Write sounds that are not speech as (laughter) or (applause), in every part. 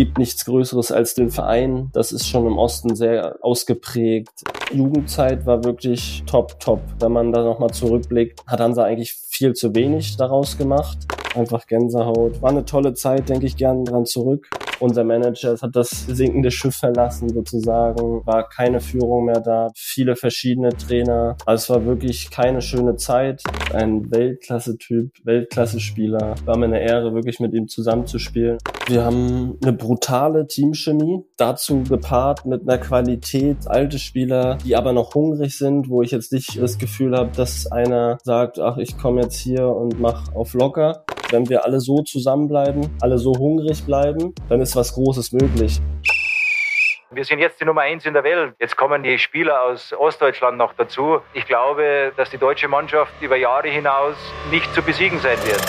gibt nichts Größeres als den Verein. Das ist schon im Osten sehr ausgeprägt. Jugendzeit war wirklich top, top. Wenn man da nochmal zurückblickt, hat Hansa eigentlich viel zu wenig daraus gemacht. Einfach Gänsehaut. War eine tolle Zeit, denke ich gern dran zurück. Unser Manager hat das sinkende Schiff verlassen sozusagen, war keine Führung mehr da, viele verschiedene Trainer. Also es war wirklich keine schöne Zeit. Ein Weltklasse-Typ, Weltklasse-Spieler. War mir eine Ehre, wirklich mit ihm zusammenzuspielen. Wir haben eine brutale Teamchemie, dazu gepaart mit einer Qualität, alte Spieler, die aber noch hungrig sind, wo ich jetzt nicht das Gefühl habe, dass einer sagt, ach, ich komme jetzt hier und mach auf locker. Wenn wir alle so zusammenbleiben, alle so hungrig bleiben, dann ist was Großes möglich. Wir sind jetzt die Nummer eins in der Welt. Jetzt kommen die Spieler aus Ostdeutschland noch dazu. Ich glaube, dass die deutsche Mannschaft über Jahre hinaus nicht zu besiegen sein wird.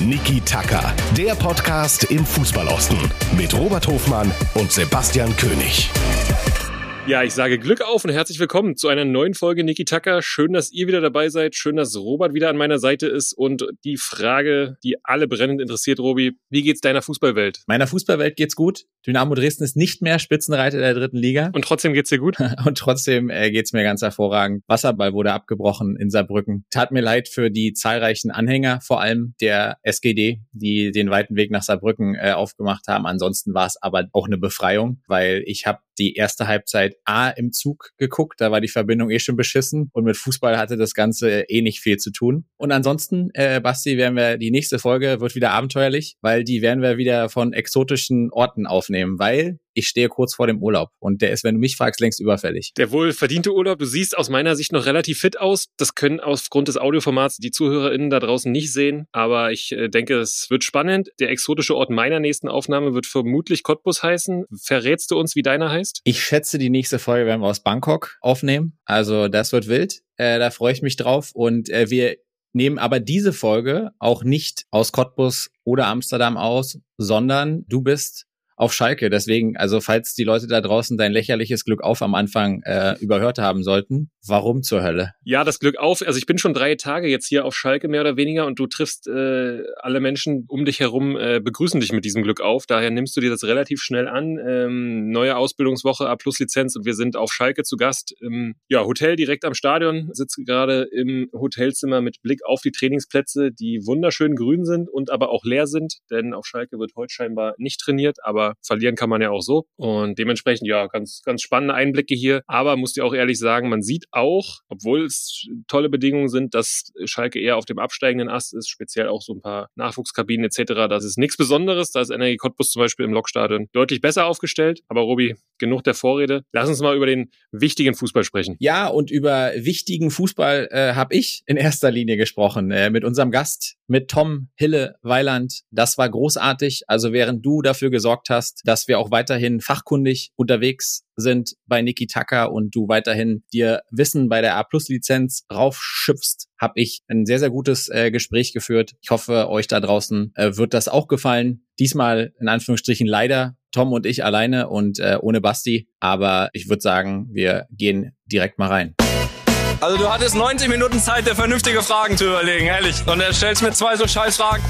Niki Tacker, der Podcast im Fußballosten mit Robert Hofmann und Sebastian König. Ja, ich sage Glück auf und herzlich willkommen zu einer neuen Folge Niki Tucker. Schön, dass ihr wieder dabei seid. Schön, dass Robert wieder an meiner Seite ist. Und die Frage, die alle brennend interessiert, Robi, wie geht's deiner Fußballwelt? Meiner Fußballwelt geht's gut. Dynamo Dresden ist nicht mehr Spitzenreiter der dritten Liga. Und trotzdem geht's dir gut? (laughs) und trotzdem äh, geht's mir ganz hervorragend. Wasserball wurde abgebrochen in Saarbrücken. Tat mir leid für die zahlreichen Anhänger, vor allem der SGD, die den weiten Weg nach Saarbrücken äh, aufgemacht haben. Ansonsten war es aber auch eine Befreiung, weil ich habe die erste Halbzeit A im Zug geguckt, da war die Verbindung eh schon beschissen und mit Fußball hatte das Ganze eh nicht viel zu tun. Und ansonsten, äh, Basti, werden wir, die nächste Folge wird wieder abenteuerlich, weil die werden wir wieder von exotischen Orten aufnehmen, weil ich stehe kurz vor dem Urlaub und der ist, wenn du mich fragst, längst überfällig. Der wohl verdiente Urlaub, du siehst aus meiner Sicht noch relativ fit aus. Das können aufgrund des Audioformats die ZuhörerInnen da draußen nicht sehen, aber ich äh, denke, es wird spannend. Der exotische Ort meiner nächsten Aufnahme wird vermutlich Cottbus heißen. Verrätst du uns, wie deiner heißt? Ich schätze, die nächste Folge werden wir aus Bangkok aufnehmen. Also das wird wild. Äh, da freue ich mich drauf und äh, wir nehmen aber diese Folge auch nicht aus Cottbus oder Amsterdam aus, sondern du bist auf Schalke. Deswegen, also falls die Leute da draußen dein lächerliches Glück auf am Anfang äh, überhört haben sollten, warum zur Hölle? Ja, das Glück auf. Also ich bin schon drei Tage jetzt hier auf Schalke mehr oder weniger und du triffst äh, alle Menschen um dich herum, äh, begrüßen dich mit diesem Glück auf. Daher nimmst du dir das relativ schnell an. Ähm, neue Ausbildungswoche, A-Plus-Lizenz und wir sind auf Schalke zu Gast. Im ja, Hotel direkt am Stadion. Sitze gerade im Hotelzimmer mit Blick auf die Trainingsplätze, die wunderschön grün sind und aber auch leer sind, denn auf Schalke wird heute scheinbar nicht trainiert, aber verlieren kann man ja auch so. Und dementsprechend, ja, ganz, ganz spannende Einblicke hier. Aber muss dir auch ehrlich sagen, man sieht auch, obwohl es tolle Bedingungen sind, dass Schalke eher auf dem absteigenden Ast ist, speziell auch so ein paar Nachwuchskabinen etc. Das ist nichts Besonderes. Da ist Energie Cottbus zum Beispiel im Lokstadion deutlich besser aufgestellt. Aber Robi, genug der Vorrede. Lass uns mal über den wichtigen Fußball sprechen. Ja, und über wichtigen Fußball äh, habe ich in erster Linie gesprochen. Äh, mit unserem Gast, mit Tom Hille Weiland. Das war großartig. Also während du dafür gesorgt hast, hast, dass wir auch weiterhin fachkundig unterwegs sind bei Niki Tucker und du weiterhin dir Wissen bei der A-Plus-Lizenz raufschöpfst, habe ich ein sehr, sehr gutes äh, Gespräch geführt. Ich hoffe, euch da draußen äh, wird das auch gefallen. Diesmal in Anführungsstrichen leider Tom und ich alleine und äh, ohne Basti. Aber ich würde sagen, wir gehen direkt mal rein. Also du hattest 90 Minuten Zeit, dir vernünftige Fragen zu überlegen, ehrlich. Und er stellst mir zwei so scheiß Fragen.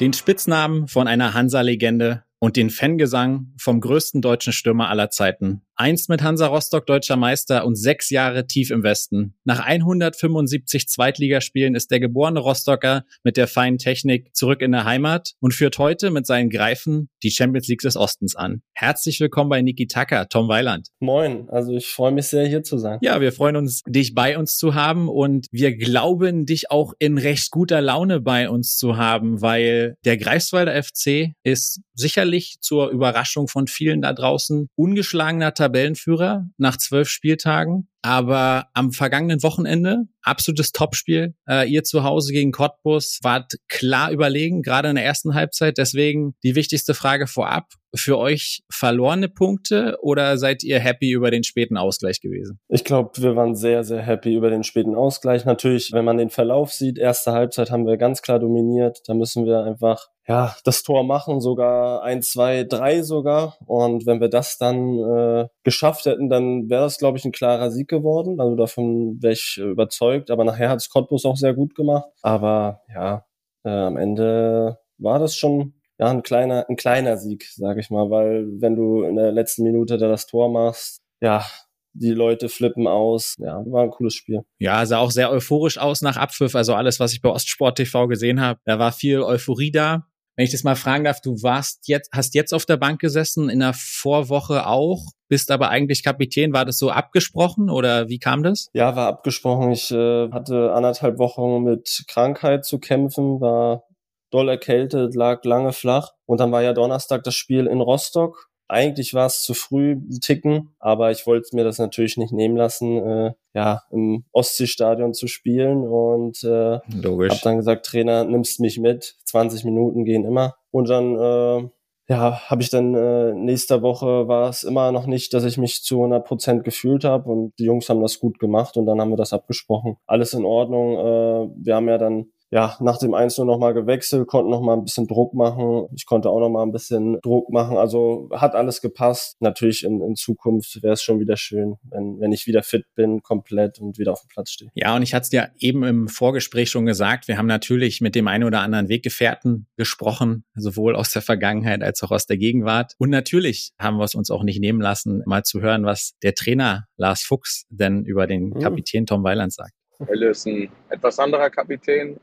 Den Spitznamen von einer Hansa-Legende und den Fangesang vom größten deutschen Stürmer aller Zeiten einst mit Hansa Rostock deutscher Meister und sechs Jahre tief im Westen. Nach 175 Zweitligaspielen ist der geborene Rostocker mit der feinen Technik zurück in der Heimat und führt heute mit seinen Greifen die Champions League des Ostens an. Herzlich willkommen bei Niki Tucker, Tom Weiland. Moin, also ich freue mich sehr hier zu sein. Ja, wir freuen uns, dich bei uns zu haben und wir glauben, dich auch in recht guter Laune bei uns zu haben, weil der Greifswalder FC ist sicherlich zur Überraschung von vielen da draußen ungeschlagener Tabellenführer nach zwölf Spieltagen. Aber am vergangenen Wochenende, absolutes Topspiel. Äh, ihr zu Hause gegen Cottbus wart klar überlegen, gerade in der ersten Halbzeit. Deswegen die wichtigste Frage vorab. Für euch verlorene Punkte oder seid ihr happy über den späten Ausgleich gewesen? Ich glaube, wir waren sehr, sehr happy über den späten Ausgleich. Natürlich, wenn man den Verlauf sieht, erste Halbzeit haben wir ganz klar dominiert. Da müssen wir einfach ja, das Tor machen, sogar ein, zwei, drei sogar. Und wenn wir das dann äh, geschafft hätten, dann wäre das, glaube ich, ein klarer Sieg geworden. Also davon wäre ich überzeugt. Aber nachher hat es Cottbus auch sehr gut gemacht. Aber ja, äh, am Ende war das schon ja, ein kleiner, ein kleiner Sieg, sage ich mal, weil wenn du in der letzten Minute da das Tor machst, ja, die Leute flippen aus. Ja, war ein cooles Spiel. Ja, sah auch sehr euphorisch aus nach Abpfiff. Also alles, was ich bei Ostsport TV gesehen habe, da war viel Euphorie da. Wenn ich das mal fragen darf, du warst jetzt, hast jetzt auf der Bank gesessen, in der Vorwoche auch, bist aber eigentlich Kapitän. War das so abgesprochen oder wie kam das? Ja, war abgesprochen. Ich äh, hatte anderthalb Wochen mit Krankheit zu kämpfen, war doll erkältet, lag lange flach. Und dann war ja Donnerstag das Spiel in Rostock. Eigentlich war es zu früh, ein Ticken, aber ich wollte mir das natürlich nicht nehmen lassen, äh, ja, im Ostseestadion zu spielen und äh, Logisch. hab dann gesagt, Trainer, nimmst mich mit, 20 Minuten gehen immer. Und dann äh, ja, habe ich dann äh, nächste Woche war es immer noch nicht, dass ich mich zu 100 Prozent gefühlt habe und die Jungs haben das gut gemacht und dann haben wir das abgesprochen. Alles in Ordnung. Äh, wir haben ja dann ja, nach dem 1 noch mal gewechselt, konnten noch mal ein bisschen Druck machen. Ich konnte auch noch mal ein bisschen Druck machen. Also hat alles gepasst. Natürlich in, in Zukunft wäre es schon wieder schön, wenn, wenn ich wieder fit bin, komplett und wieder auf dem Platz stehe. Ja, und ich hatte es dir eben im Vorgespräch schon gesagt, wir haben natürlich mit dem einen oder anderen Weggefährten gesprochen, sowohl aus der Vergangenheit als auch aus der Gegenwart. Und natürlich haben wir es uns auch nicht nehmen lassen, mal zu hören, was der Trainer Lars Fuchs denn über den mhm. Kapitän Tom Weiland sagt. Helle ist ein etwas anderer Kapitän,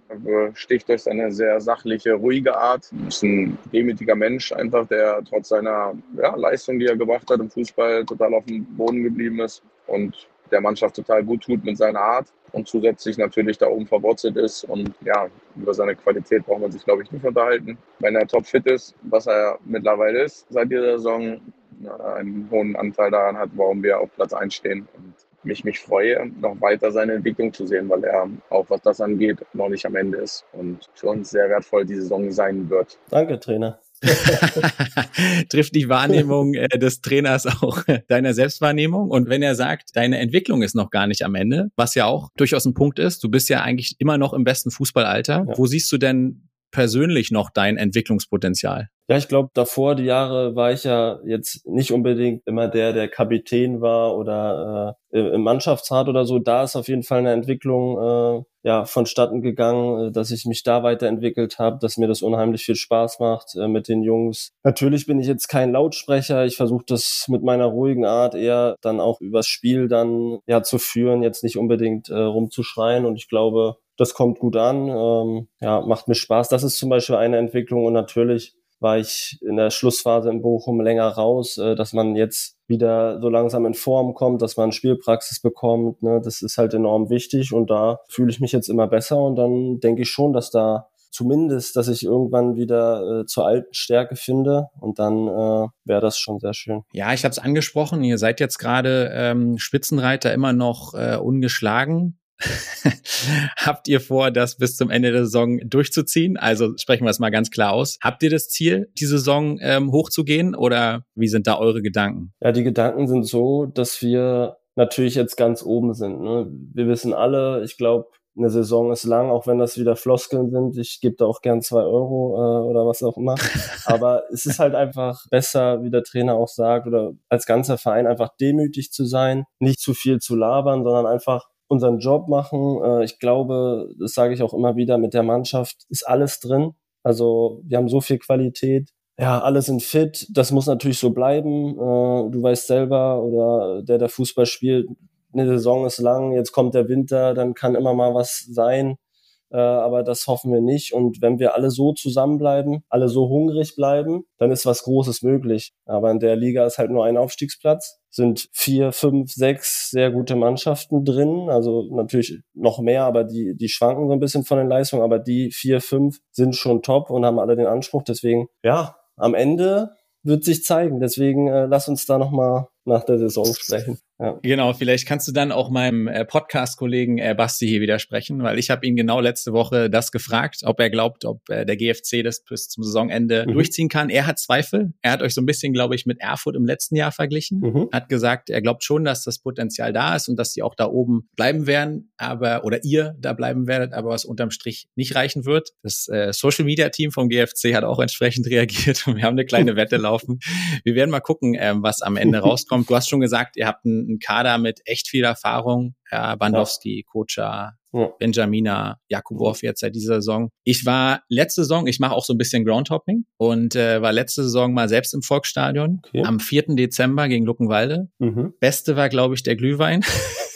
sticht durch seine sehr sachliche, ruhige Art. Ist ein demütiger Mensch einfach, der trotz seiner ja, Leistung, die er gebracht hat im Fußball, total auf dem Boden geblieben ist und der Mannschaft total gut tut mit seiner Art und zusätzlich natürlich da oben verwurzelt ist. Und ja, über seine Qualität braucht man sich, glaube ich, nicht unterhalten. Wenn er topfit ist, was er mittlerweile ist seit dieser Saison, einen hohen Anteil daran hat, warum wir auf Platz 1 stehen. Und mich, mich freue, noch weiter seine Entwicklung zu sehen, weil er auch was das angeht, noch nicht am Ende ist und für uns sehr wertvoll die Saison sein wird. Danke, Trainer. (laughs) Trifft die Wahrnehmung äh, des Trainers auch deiner Selbstwahrnehmung? Und wenn er sagt, deine Entwicklung ist noch gar nicht am Ende, was ja auch durchaus ein Punkt ist, du bist ja eigentlich immer noch im besten Fußballalter. Ja. Wo siehst du denn persönlich noch dein Entwicklungspotenzial? Ja, ich glaube, davor die Jahre war ich ja jetzt nicht unbedingt immer der, der Kapitän war oder äh, im Mannschaftsrat oder so. Da ist auf jeden Fall eine Entwicklung äh, ja vonstatten gegangen, äh, dass ich mich da weiterentwickelt habe, dass mir das unheimlich viel Spaß macht äh, mit den Jungs. Natürlich bin ich jetzt kein Lautsprecher. Ich versuche das mit meiner ruhigen Art eher dann auch übers Spiel dann ja zu führen, jetzt nicht unbedingt äh, rumzuschreien. Und ich glaube, das kommt gut an. Ähm, ja, macht mir Spaß. Das ist zum Beispiel eine Entwicklung und natürlich war ich in der Schlussphase in Bochum länger raus, äh, dass man jetzt wieder so langsam in Form kommt, dass man Spielpraxis bekommt. Ne? Das ist halt enorm wichtig und da fühle ich mich jetzt immer besser und dann denke ich schon, dass da zumindest, dass ich irgendwann wieder äh, zur alten Stärke finde und dann äh, wäre das schon sehr schön. Ja, ich habe es angesprochen, ihr seid jetzt gerade ähm, Spitzenreiter immer noch äh, ungeschlagen. (laughs) Habt ihr vor, das bis zum Ende der Saison durchzuziehen? Also sprechen wir es mal ganz klar aus. Habt ihr das Ziel, die Saison ähm, hochzugehen oder wie sind da eure Gedanken? Ja, die Gedanken sind so, dass wir natürlich jetzt ganz oben sind. Ne? Wir wissen alle, ich glaube, eine Saison ist lang, auch wenn das wieder Floskeln sind. Ich gebe da auch gern zwei Euro äh, oder was auch immer. (laughs) Aber es ist halt einfach besser, wie der Trainer auch sagt, oder als ganzer Verein einfach demütig zu sein, nicht zu viel zu labern, sondern einfach unseren Job machen. Äh, ich glaube, das sage ich auch immer wieder, mit der Mannschaft ist alles drin. Also wir haben so viel Qualität. Ja, alle sind fit. Das muss natürlich so bleiben. Äh, du weißt selber oder der, der Fußball spielt, eine Saison ist lang, jetzt kommt der Winter, dann kann immer mal was sein. Äh, aber das hoffen wir nicht. Und wenn wir alle so zusammenbleiben, alle so hungrig bleiben, dann ist was Großes möglich. Aber in der Liga ist halt nur ein Aufstiegsplatz sind vier, fünf, sechs sehr gute Mannschaften drin. Also natürlich noch mehr, aber die, die schwanken so ein bisschen von den Leistungen. Aber die vier, fünf sind schon top und haben alle den Anspruch. Deswegen, ja, am Ende wird sich zeigen. Deswegen äh, lass uns da nochmal nach der Saison sprechen. Ja. Genau, vielleicht kannst du dann auch meinem äh, Podcast-Kollegen äh, Basti hier widersprechen, weil ich habe ihn genau letzte Woche das gefragt, ob er glaubt, ob äh, der GFC das bis zum Saisonende mhm. durchziehen kann. Er hat Zweifel. Er hat euch so ein bisschen, glaube ich, mit Erfurt im letzten Jahr verglichen. Mhm. Hat gesagt, er glaubt schon, dass das Potenzial da ist und dass sie auch da oben bleiben werden, aber oder ihr da bleiben werdet, aber was unterm Strich nicht reichen wird. Das äh, Social-Media-Team vom GFC hat auch entsprechend (laughs) reagiert und wir haben eine kleine Wette laufen. Wir werden mal gucken, ähm, was am Ende (laughs) rauskommt. Du hast schon gesagt, ihr habt ein einen Kader mit echt viel Erfahrung. Ja, Bandowski, ja. Kocha, ja. Benjamina, Jakubov jetzt seit dieser Saison. Ich war letzte Saison, ich mache auch so ein bisschen Groundhopping und äh, war letzte Saison mal selbst im Volksstadion okay. am 4. Dezember gegen Luckenwalde. Mhm. Beste war, glaube ich, der Glühwein.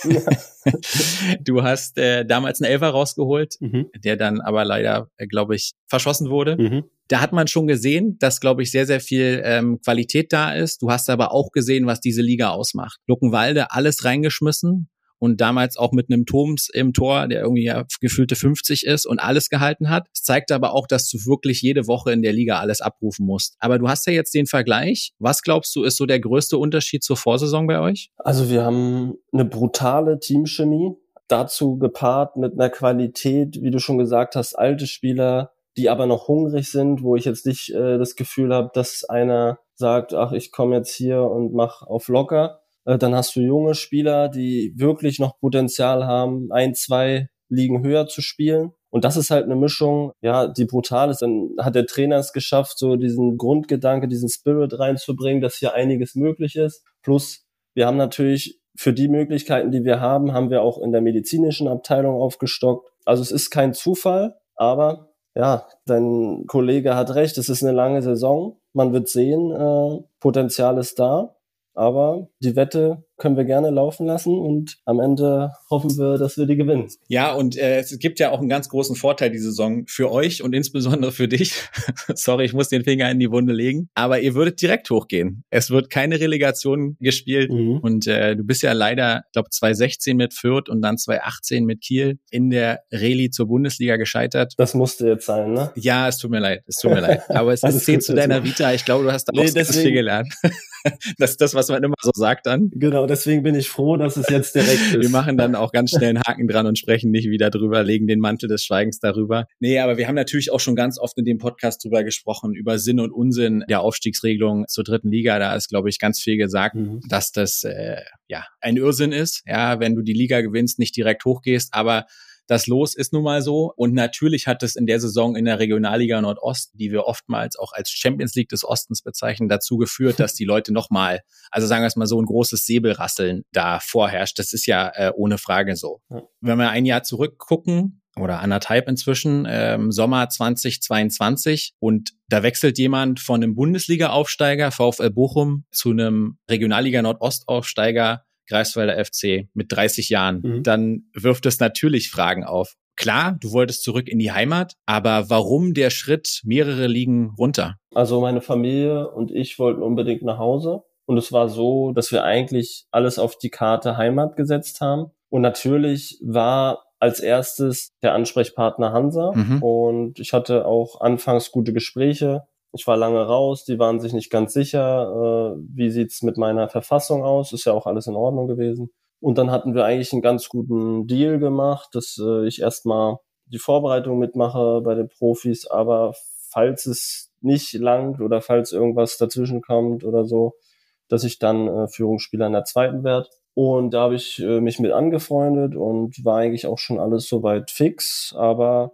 Ja. (laughs) du hast äh, damals einen Elfer rausgeholt, mhm. der dann aber leider, äh, glaube ich, verschossen wurde. Mhm. Da hat man schon gesehen, dass, glaube ich, sehr, sehr viel ähm, Qualität da ist. Du hast aber auch gesehen, was diese Liga ausmacht. Luckenwalde alles reingeschmissen, und damals auch mit einem Thoms im Tor, der irgendwie ja gefühlte 50 ist und alles gehalten hat. Es zeigt aber auch, dass du wirklich jede Woche in der Liga alles abrufen musst. Aber du hast ja jetzt den Vergleich. Was glaubst du, ist so der größte Unterschied zur Vorsaison bei euch? Also wir haben eine brutale Teamchemie. Dazu gepaart mit einer Qualität, wie du schon gesagt hast, alte Spieler, die aber noch hungrig sind, wo ich jetzt nicht äh, das Gefühl habe, dass einer sagt, ach, ich komme jetzt hier und mach auf locker, dann hast du junge Spieler, die wirklich noch Potenzial haben, ein, zwei Ligen höher zu spielen. Und das ist halt eine Mischung, ja, die brutal ist. Dann hat der Trainer es geschafft, so diesen Grundgedanke, diesen Spirit reinzubringen, dass hier einiges möglich ist. Plus, wir haben natürlich für die Möglichkeiten, die wir haben, haben wir auch in der medizinischen Abteilung aufgestockt. Also es ist kein Zufall, aber ja, dein Kollege hat recht, es ist eine lange Saison. Man wird sehen, äh, Potenzial ist da. Aber die Wette können wir gerne laufen lassen und am Ende hoffen wir, dass wir die gewinnen. Ja, und äh, es gibt ja auch einen ganz großen Vorteil die Saison für euch und insbesondere für dich. (laughs) Sorry, ich muss den Finger in die Wunde legen. Aber ihr würdet direkt hochgehen. Es wird keine Relegation gespielt mhm. und äh, du bist ja leider, ich glaube, 2016 mit Fürth und dann 2018 mit Kiel in der Reli zur Bundesliga gescheitert. Das musste jetzt sein, ne? Ja, es tut mir leid, es tut mir leid. (laughs) Aber es zählt zu deiner Vita. Ich glaube, du hast da nee, auch deswegen, viel gelernt. (laughs) (laughs) das ist das, was man immer so sagt dann. Genau, deswegen bin ich froh, dass es jetzt direkt (laughs) ist. Wir machen dann auch ganz schnell einen Haken dran und sprechen nicht wieder drüber, legen den Mantel des Schweigens darüber. Nee, aber wir haben natürlich auch schon ganz oft in dem Podcast drüber gesprochen, über Sinn und Unsinn der Aufstiegsregelung zur dritten Liga. Da ist, glaube ich, ganz viel gesagt, mhm. dass das äh, ja ein Irrsinn ist, ja, wenn du die Liga gewinnst, nicht direkt hochgehst, aber das Los ist nun mal so. Und natürlich hat es in der Saison in der Regionalliga Nordost, die wir oftmals auch als Champions League des Ostens bezeichnen, dazu geführt, dass die Leute nochmal, also sagen wir es mal so, ein großes Säbelrasseln da vorherrscht. Das ist ja äh, ohne Frage so. Wenn wir ein Jahr zurückgucken, oder anderthalb inzwischen, ähm, Sommer 2022. Und da wechselt jemand von einem Bundesliga-Aufsteiger, VfL Bochum, zu einem Regionalliga Nordost-Aufsteiger, Greifswalder FC mit 30 Jahren, mhm. dann wirft es natürlich Fragen auf. Klar, du wolltest zurück in die Heimat, aber warum der Schritt mehrere Ligen runter? Also meine Familie und ich wollten unbedingt nach Hause. Und es war so, dass wir eigentlich alles auf die Karte Heimat gesetzt haben. Und natürlich war als erstes der Ansprechpartner Hansa. Mhm. Und ich hatte auch anfangs gute Gespräche ich war lange raus, die waren sich nicht ganz sicher, äh, wie sieht's mit meiner Verfassung aus, ist ja auch alles in Ordnung gewesen. Und dann hatten wir eigentlich einen ganz guten Deal gemacht, dass äh, ich erstmal die Vorbereitung mitmache bei den Profis, aber falls es nicht langt oder falls irgendwas dazwischen kommt oder so, dass ich dann äh, Führungsspieler in der zweiten werde. Und da habe ich äh, mich mit angefreundet und war eigentlich auch schon alles soweit fix, aber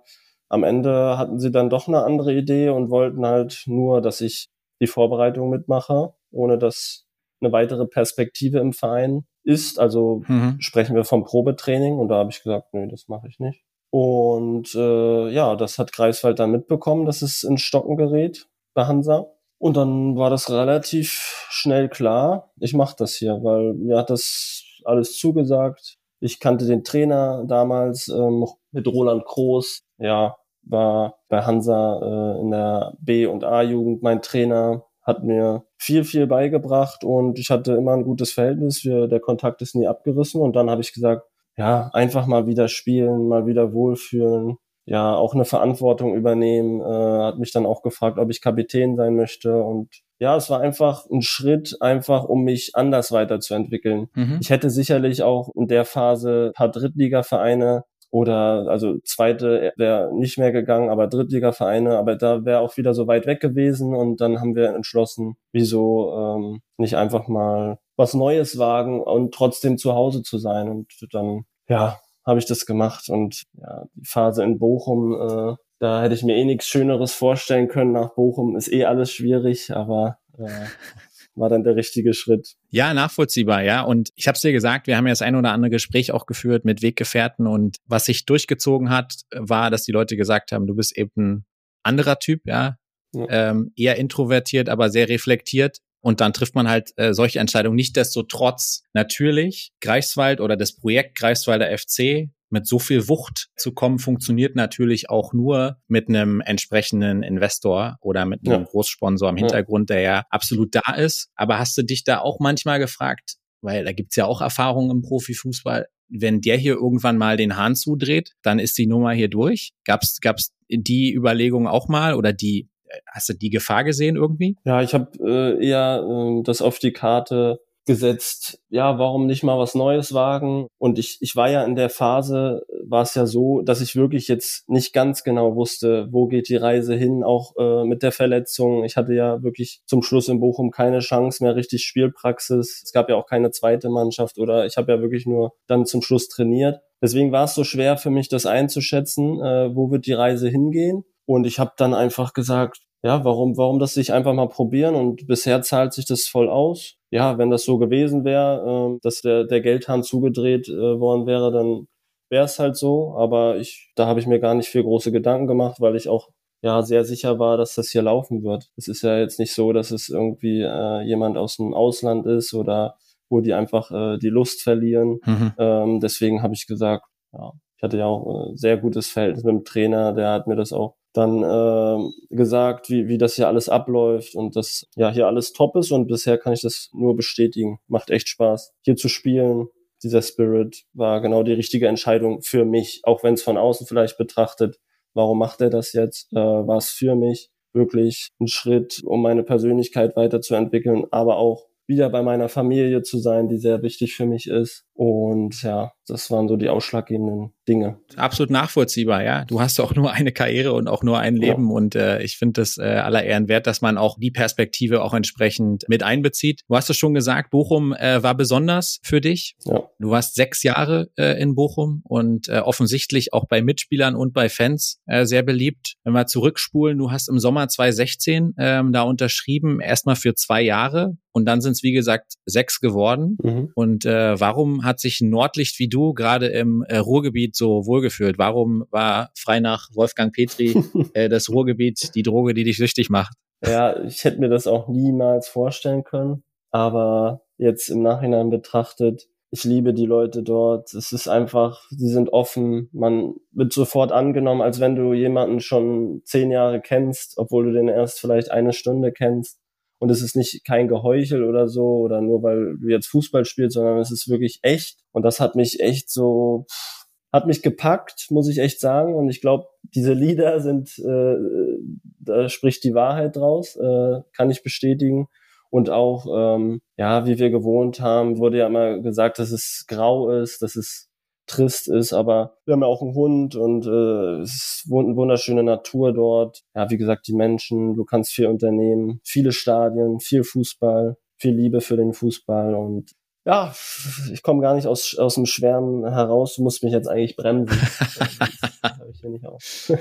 am Ende hatten sie dann doch eine andere Idee und wollten halt nur, dass ich die Vorbereitung mitmache, ohne dass eine weitere Perspektive im Verein ist. Also mhm. sprechen wir vom Probetraining und da habe ich gesagt, nee, das mache ich nicht. Und äh, ja, das hat Greifswald dann mitbekommen, dass es ins Stocken gerät bei Hansa. Und dann war das relativ schnell klar, ich mache das hier, weil mir hat das alles zugesagt. Ich kannte den Trainer damals ähm, mit Roland Kroos. Ja, war bei Hansa äh, in der B- und A-Jugend mein Trainer, hat mir viel, viel beigebracht und ich hatte immer ein gutes Verhältnis. Wir, der Kontakt ist nie abgerissen und dann habe ich gesagt, ja, einfach mal wieder spielen, mal wieder wohlfühlen, ja, auch eine Verantwortung übernehmen, äh, hat mich dann auch gefragt, ob ich Kapitän sein möchte und ja, es war einfach ein Schritt, einfach um mich anders weiterzuentwickeln. Mhm. Ich hätte sicherlich auch in der Phase ein paar Drittligavereine oder also zweite wäre nicht mehr gegangen, aber Drittligavereine, aber da wäre auch wieder so weit weg gewesen und dann haben wir entschlossen, wieso ähm, nicht einfach mal was Neues wagen und trotzdem zu Hause zu sein. Und dann ja habe ich das gemacht und ja die Phase in Bochum äh, da hätte ich mir eh nichts Schöneres vorstellen können. Nach Bochum ist eh alles schwierig, aber äh, (laughs) war dann der richtige Schritt. Ja, nachvollziehbar, ja. Und ich habe es dir gesagt, wir haben ja das ein oder andere Gespräch auch geführt mit Weggefährten und was sich durchgezogen hat, war, dass die Leute gesagt haben, du bist eben ein anderer Typ, ja, ja. Ähm, eher introvertiert, aber sehr reflektiert. Und dann trifft man halt äh, solche Entscheidungen. Nichtsdestotrotz natürlich Greifswald oder das Projekt Greifswalder FC mit so viel Wucht zu kommen, funktioniert natürlich auch nur mit einem entsprechenden Investor oder mit einem ja. Großsponsor im Hintergrund, der ja absolut da ist. Aber hast du dich da auch manchmal gefragt, weil da gibt's ja auch Erfahrungen im Profifußball, wenn der hier irgendwann mal den Hahn zudreht, dann ist die Nummer hier durch. Gab's gab's die Überlegung auch mal oder die hast du die Gefahr gesehen irgendwie? Ja, ich habe äh, eher äh, das auf die Karte gesetzt, ja, warum nicht mal was Neues wagen? Und ich, ich war ja in der Phase, war es ja so, dass ich wirklich jetzt nicht ganz genau wusste, wo geht die Reise hin, auch äh, mit der Verletzung. Ich hatte ja wirklich zum Schluss in Bochum keine Chance mehr, richtig Spielpraxis. Es gab ja auch keine zweite Mannschaft oder ich habe ja wirklich nur dann zum Schluss trainiert. Deswegen war es so schwer für mich, das einzuschätzen, äh, wo wird die Reise hingehen. Und ich habe dann einfach gesagt, ja, warum, warum das sich einfach mal probieren und bisher zahlt sich das voll aus. Ja, wenn das so gewesen wäre, äh, dass der, der Geldhahn zugedreht äh, worden wäre, dann wäre es halt so. Aber ich, da habe ich mir gar nicht viel große Gedanken gemacht, weil ich auch ja sehr sicher war, dass das hier laufen wird. Es ist ja jetzt nicht so, dass es irgendwie äh, jemand aus dem Ausland ist oder wo die einfach äh, die Lust verlieren. Mhm. Ähm, deswegen habe ich gesagt, ja, ich hatte ja auch ein sehr gutes Verhältnis mit dem Trainer, der hat mir das auch dann äh, gesagt, wie, wie das hier alles abläuft und dass ja hier alles top ist und bisher kann ich das nur bestätigen. Macht echt Spaß, hier zu spielen. Dieser Spirit war genau die richtige Entscheidung für mich, auch wenn es von außen vielleicht betrachtet, warum macht er das jetzt, äh, war es für mich wirklich ein Schritt, um meine Persönlichkeit weiterzuentwickeln, aber auch wieder bei meiner Familie zu sein, die sehr wichtig für mich ist. Und ja, das waren so die ausschlaggebenden Dinge. Absolut nachvollziehbar, ja. Du hast auch nur eine Karriere und auch nur ein Leben ja. und äh, ich finde das äh, aller Ehren wert, dass man auch die Perspektive auch entsprechend mit einbezieht. Du hast es schon gesagt, Bochum äh, war besonders für dich. Ja. Du warst sechs Jahre äh, in Bochum und äh, offensichtlich auch bei Mitspielern und bei Fans äh, sehr beliebt. Wenn wir zurückspulen, du hast im Sommer 2016 ähm, da unterschrieben, erstmal für zwei Jahre und dann sind es wie gesagt sechs geworden. Mhm. Und äh, warum hat sich ein Nordlicht wie du gerade im äh, Ruhrgebiet so wohlgefühlt? Warum war frei nach Wolfgang Petri (laughs) äh, das Ruhrgebiet die Droge, die dich süchtig macht? Ja, ich hätte mir das auch niemals vorstellen können. Aber jetzt im Nachhinein betrachtet, ich liebe die Leute dort. Es ist einfach, sie sind offen. Man wird sofort angenommen, als wenn du jemanden schon zehn Jahre kennst, obwohl du den erst vielleicht eine Stunde kennst und es ist nicht kein Geheuchel oder so oder nur weil du jetzt Fußball spielst, sondern es ist wirklich echt. Und das hat mich echt so hat mich gepackt, muss ich echt sagen. Und ich glaube, diese Lieder sind äh, da spricht die Wahrheit draus, äh, kann ich bestätigen. Und auch ähm, ja, wie wir gewohnt haben, wurde ja immer gesagt, dass es grau ist, dass es trist ist, aber wir haben ja auch einen Hund und äh, es ist eine wunderschöne Natur dort. Ja, wie gesagt, die Menschen, du kannst viel unternehmen, viele Stadien, viel Fußball, viel Liebe für den Fußball und ja, ich komme gar nicht aus, aus dem Schwärmen heraus, du musst mich jetzt eigentlich bremsen. (laughs) das ich hier nicht auf.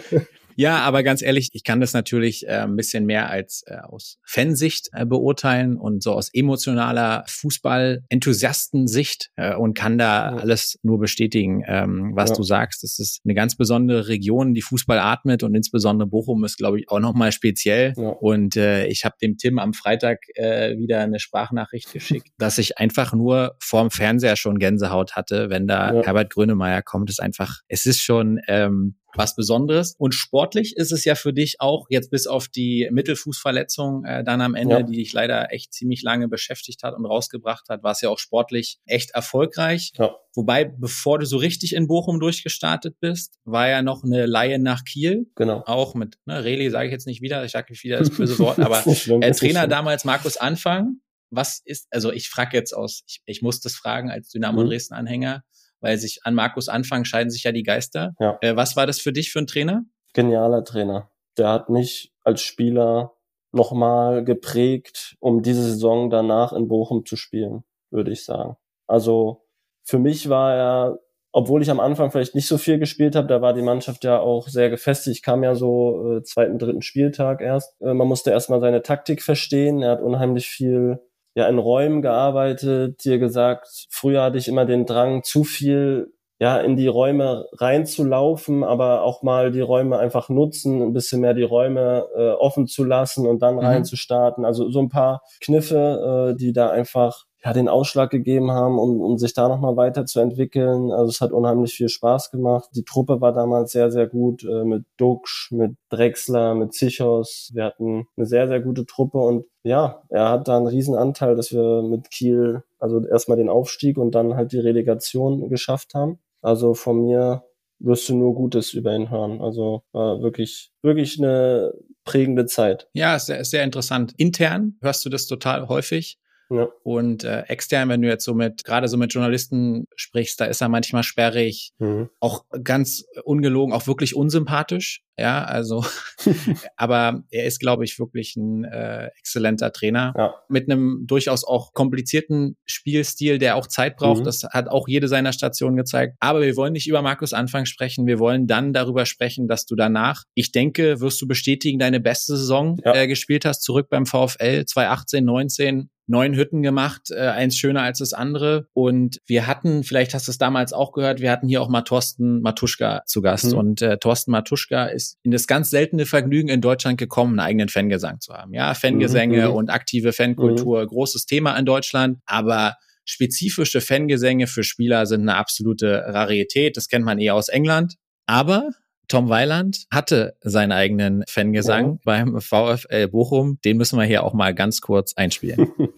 Ja, aber ganz ehrlich, ich kann das natürlich äh, ein bisschen mehr als äh, aus Fansicht äh, beurteilen und so aus emotionaler Fußball-Enthusiastensicht äh, und kann da ja. alles nur bestätigen, ähm, was ja. du sagst. Es ist eine ganz besondere Region, die Fußball atmet und insbesondere Bochum ist, glaube ich, auch nochmal speziell. Ja. Und äh, ich habe dem Tim am Freitag äh, wieder eine Sprachnachricht geschickt, (laughs) dass ich einfach nur vorm Fernseher schon Gänsehaut hatte, wenn da Herbert Grönemeyer kommt. Es ist einfach, es ist schon ähm, was Besonderes. Und sportlich ist es ja für dich auch, jetzt bis auf die Mittelfußverletzung äh, dann am Ende, ja. die dich leider echt ziemlich lange beschäftigt hat und rausgebracht hat, war es ja auch sportlich echt erfolgreich. Ja. Wobei, bevor du so richtig in Bochum durchgestartet bist, war ja noch eine Laie nach Kiel. Genau. Auch mit, ne, Reli sage ich jetzt nicht wieder, ich sage nicht wieder das böse Wort, (laughs) aber äh, Trainer damals Markus Anfang. Was ist, also ich frage jetzt aus, ich, ich muss das fragen als Dynamo mhm. Dresden-Anhänger, weil sich an Markus Anfang scheiden sich ja die Geister. Ja. Äh, was war das für dich für ein Trainer? Genialer Trainer. Der hat mich als Spieler nochmal geprägt, um diese Saison danach in Bochum zu spielen, würde ich sagen. Also für mich war er, obwohl ich am Anfang vielleicht nicht so viel gespielt habe, da war die Mannschaft ja auch sehr gefestigt. Ich kam ja so äh, zweiten, dritten Spieltag erst. Äh, man musste erstmal seine Taktik verstehen. Er hat unheimlich viel ja in Räumen gearbeitet, dir gesagt, früher hatte ich immer den Drang, zu viel ja, in die Räume reinzulaufen, aber auch mal die Räume einfach nutzen, ein bisschen mehr die Räume äh, offen zu lassen und dann mhm. reinzustarten. Also so ein paar Kniffe, äh, die da einfach ja, den Ausschlag gegeben haben, um, um sich da nochmal weiterzuentwickeln. Also es hat unheimlich viel Spaß gemacht. Die Truppe war damals sehr, sehr gut äh, mit Duxch, mit Drexler, mit Zichos. Wir hatten eine sehr, sehr gute Truppe und ja, er hat da einen riesen Anteil, dass wir mit Kiel also erstmal den Aufstieg und dann halt die Relegation geschafft haben. Also von mir wirst du nur Gutes über ihn hören. Also war wirklich, wirklich eine prägende Zeit. Ja, sehr, sehr interessant. Intern hörst du das total häufig. Ja. Und äh, extern, wenn du jetzt so mit, gerade so mit Journalisten sprichst, da ist er manchmal sperrig, mhm. auch ganz ungelogen, auch wirklich unsympathisch. Ja, also, (laughs) aber er ist, glaube ich, wirklich ein äh, exzellenter Trainer ja. mit einem durchaus auch komplizierten Spielstil, der auch Zeit braucht. Mhm. Das hat auch jede seiner Stationen gezeigt. Aber wir wollen nicht über Markus Anfang sprechen. Wir wollen dann darüber sprechen, dass du danach, ich denke, wirst du bestätigen, deine beste Saison ja. äh, gespielt hast, zurück beim VfL 2018, 19 neun Hütten gemacht, äh, eins schöner als das andere. Und wir hatten, vielleicht hast du es damals auch gehört, wir hatten hier auch mal Thorsten Matuschka zu Gast. Mhm. Und äh, Thorsten Matuschka ist in das ganz seltene Vergnügen in Deutschland gekommen, einen eigenen Fangesang zu haben. Ja, Fangesänge mhm. und aktive Fankultur, mhm. großes Thema in Deutschland. Aber spezifische Fangesänge für Spieler sind eine absolute Rarität. Das kennt man eher aus England. Aber Tom Weiland hatte seinen eigenen Fangesang ja. beim VfL Bochum. Den müssen wir hier auch mal ganz kurz einspielen. (laughs)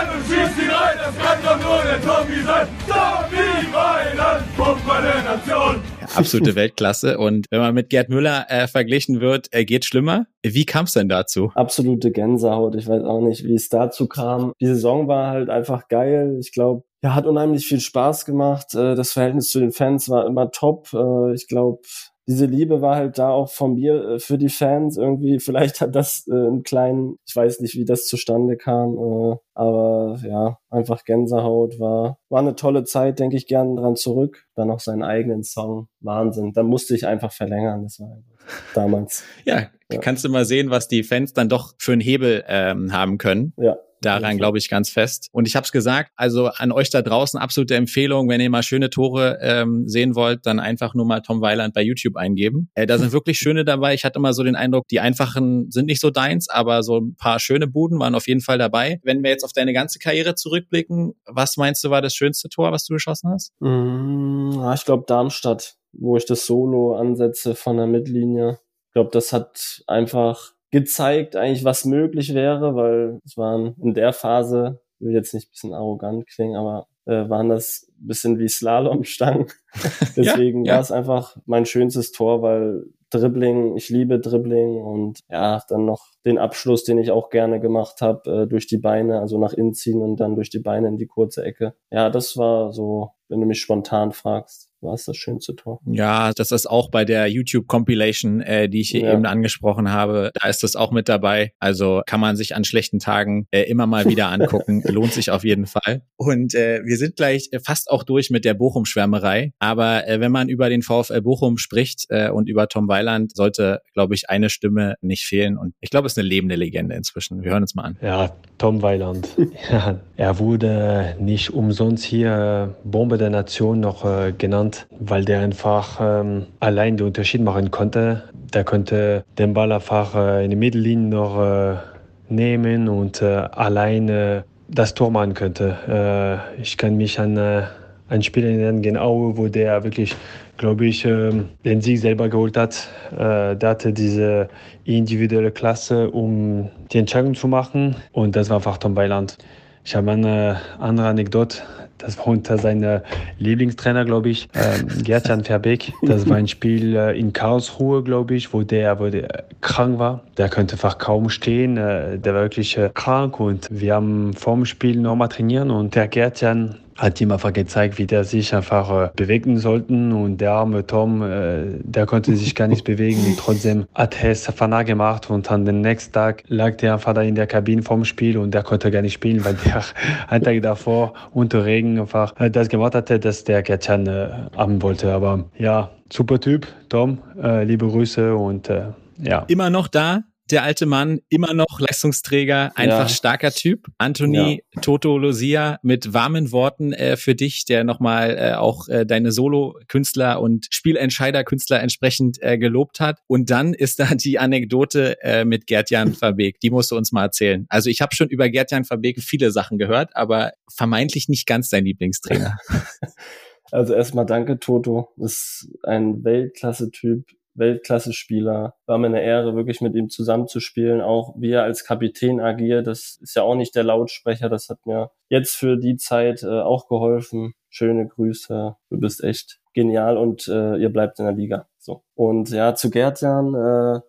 an und schießt ihn rein? Das kann doch nur der Tommy sein. Tommy Weiland, Pumper der Nation. absolute Weltklasse. Und wenn man mit Gerd Müller äh, verglichen wird, äh, geht schlimmer. Wie kam es denn dazu? Absolute Gänsehaut. Ich weiß auch nicht, wie es dazu kam. Die Saison war halt einfach geil. Ich glaube, ja, hat unheimlich viel Spaß gemacht. Äh, das Verhältnis zu den Fans war immer top. Äh, ich glaube, diese Liebe war halt da auch von mir äh, für die Fans irgendwie. (laughs) Vielleicht hat das äh, einen kleinen, ich weiß nicht, wie das zustande kam, äh, aber ja, einfach Gänsehaut war, war eine tolle Zeit, denke ich gern dran zurück. Dann noch seinen eigenen Song, Wahnsinn. Da musste ich einfach verlängern, das war (laughs) damals. ja, ja, kannst du mal sehen, was die Fans dann doch für einen Hebel ähm, haben können. Ja daran glaube ich ganz fest. Und ich habe es gesagt, also an euch da draußen absolute Empfehlung, wenn ihr mal schöne Tore ähm, sehen wollt, dann einfach nur mal Tom Weiland bei YouTube eingeben. Äh, da sind (laughs) wirklich schöne dabei. Ich hatte immer so den Eindruck, die einfachen sind nicht so deins, aber so ein paar schöne Buden waren auf jeden Fall dabei. Wenn wir jetzt auf deine ganze Karriere zurückblicken, was meinst du war das schönste Tor, was du geschossen hast? Mm, ich glaube Darmstadt, wo ich das Solo ansetze von der Mittellinie. Ich glaube, das hat einfach gezeigt, eigentlich was möglich wäre, weil es waren in der Phase, will jetzt nicht bisschen arrogant klingen, aber äh, waren das bisschen wie Slalomstangen. (laughs) Deswegen ja, ja. war es einfach mein schönstes Tor, weil Dribbling, ich liebe Dribbling und ja, dann noch den Abschluss, den ich auch gerne gemacht habe, äh, durch die Beine, also nach innen ziehen und dann durch die Beine in die kurze Ecke. Ja, das war so, wenn du mich spontan fragst war es das schönste Tor. Ja, das ist auch bei der YouTube-Compilation, äh, die ich hier ja. eben angesprochen habe. Da ist das auch mit dabei. Also kann man sich an schlechten Tagen äh, immer mal wieder (laughs) angucken. Lohnt sich auf jeden Fall. Und äh, wir sind gleich fast auch durch mit der Bochum-Schwärmerei. Aber äh, wenn man über den VfL Bochum spricht äh, und über Tom Weiland, sollte, glaube ich, eine Stimme nicht fehlen. Und ich glaube, es ist eine lebende Legende inzwischen. Wir hören uns mal an. Ja, Tom Weiland. (laughs) ja, er wurde nicht umsonst hier Bombe der Nation noch äh, genannt genannt, weil der einfach ähm, allein den Unterschied machen konnte. Der konnte den Ball einfach äh, in die Mittellinie noch äh, nehmen und äh, alleine das Tor machen könnte. Äh, ich kann mich an äh, ein Spiel erinnern, genau, wo der wirklich, glaube ich, ähm, den Sieg selber geholt hat. Äh, der hatte diese individuelle Klasse, um die Entscheidung zu machen und das war einfach Tom Weiland. Ich habe eine andere Anekdote das war unter seiner Lieblingstrainer, glaube ich, ähm, Gerd-Jan Verbeek. Das war ein Spiel äh, in Karlsruhe, glaube ich, wo der, wo der krank war. Der konnte einfach kaum stehen. Äh, der war wirklich äh, krank und wir haben vorm Spiel nochmal trainieren und der Gerd-Jan hat ihm einfach gezeigt, wie der sich einfach äh, bewegen sollten. Und der arme Tom, äh, der konnte sich gar nicht bewegen. Und trotzdem hat er es Fana gemacht. Und dann den nächsten Tag lag der einfach da in der Kabine vorm Spiel und der konnte gar nicht spielen, weil der (laughs) einen Tag davor unter Regen einfach äh, das gemacht hatte, dass der Gertjan äh, haben wollte. Aber ja, super Typ, Tom. Äh, liebe Grüße und äh, Ja. Immer noch da, der alte Mann, immer noch Leistungsträger, einfach ja. starker Typ. Anthony ja. Toto Lucia mit warmen Worten äh, für dich, der nochmal äh, auch äh, deine Solo-Künstler und Spielentscheider-Künstler entsprechend äh, gelobt hat. Und dann ist da die Anekdote äh, mit Gerd-Jan (laughs) Verbeek. Die musst du uns mal erzählen. Also ich habe schon über Gerd-Jan Verbeek viele Sachen gehört, aber vermeintlich nicht ganz dein Lieblingstrainer. (laughs) Also erstmal danke, Toto. Das ist ein Weltklasse-Typ Weltklasse-Spieler. War mir eine Ehre, wirklich mit ihm zusammenzuspielen. Auch wie er als Kapitän agiert, das ist ja auch nicht der Lautsprecher. Das hat mir jetzt für die Zeit äh, auch geholfen. Schöne Grüße. Du bist echt genial und äh, ihr bleibt in der Liga. So. Und ja, zu Gertjan, äh,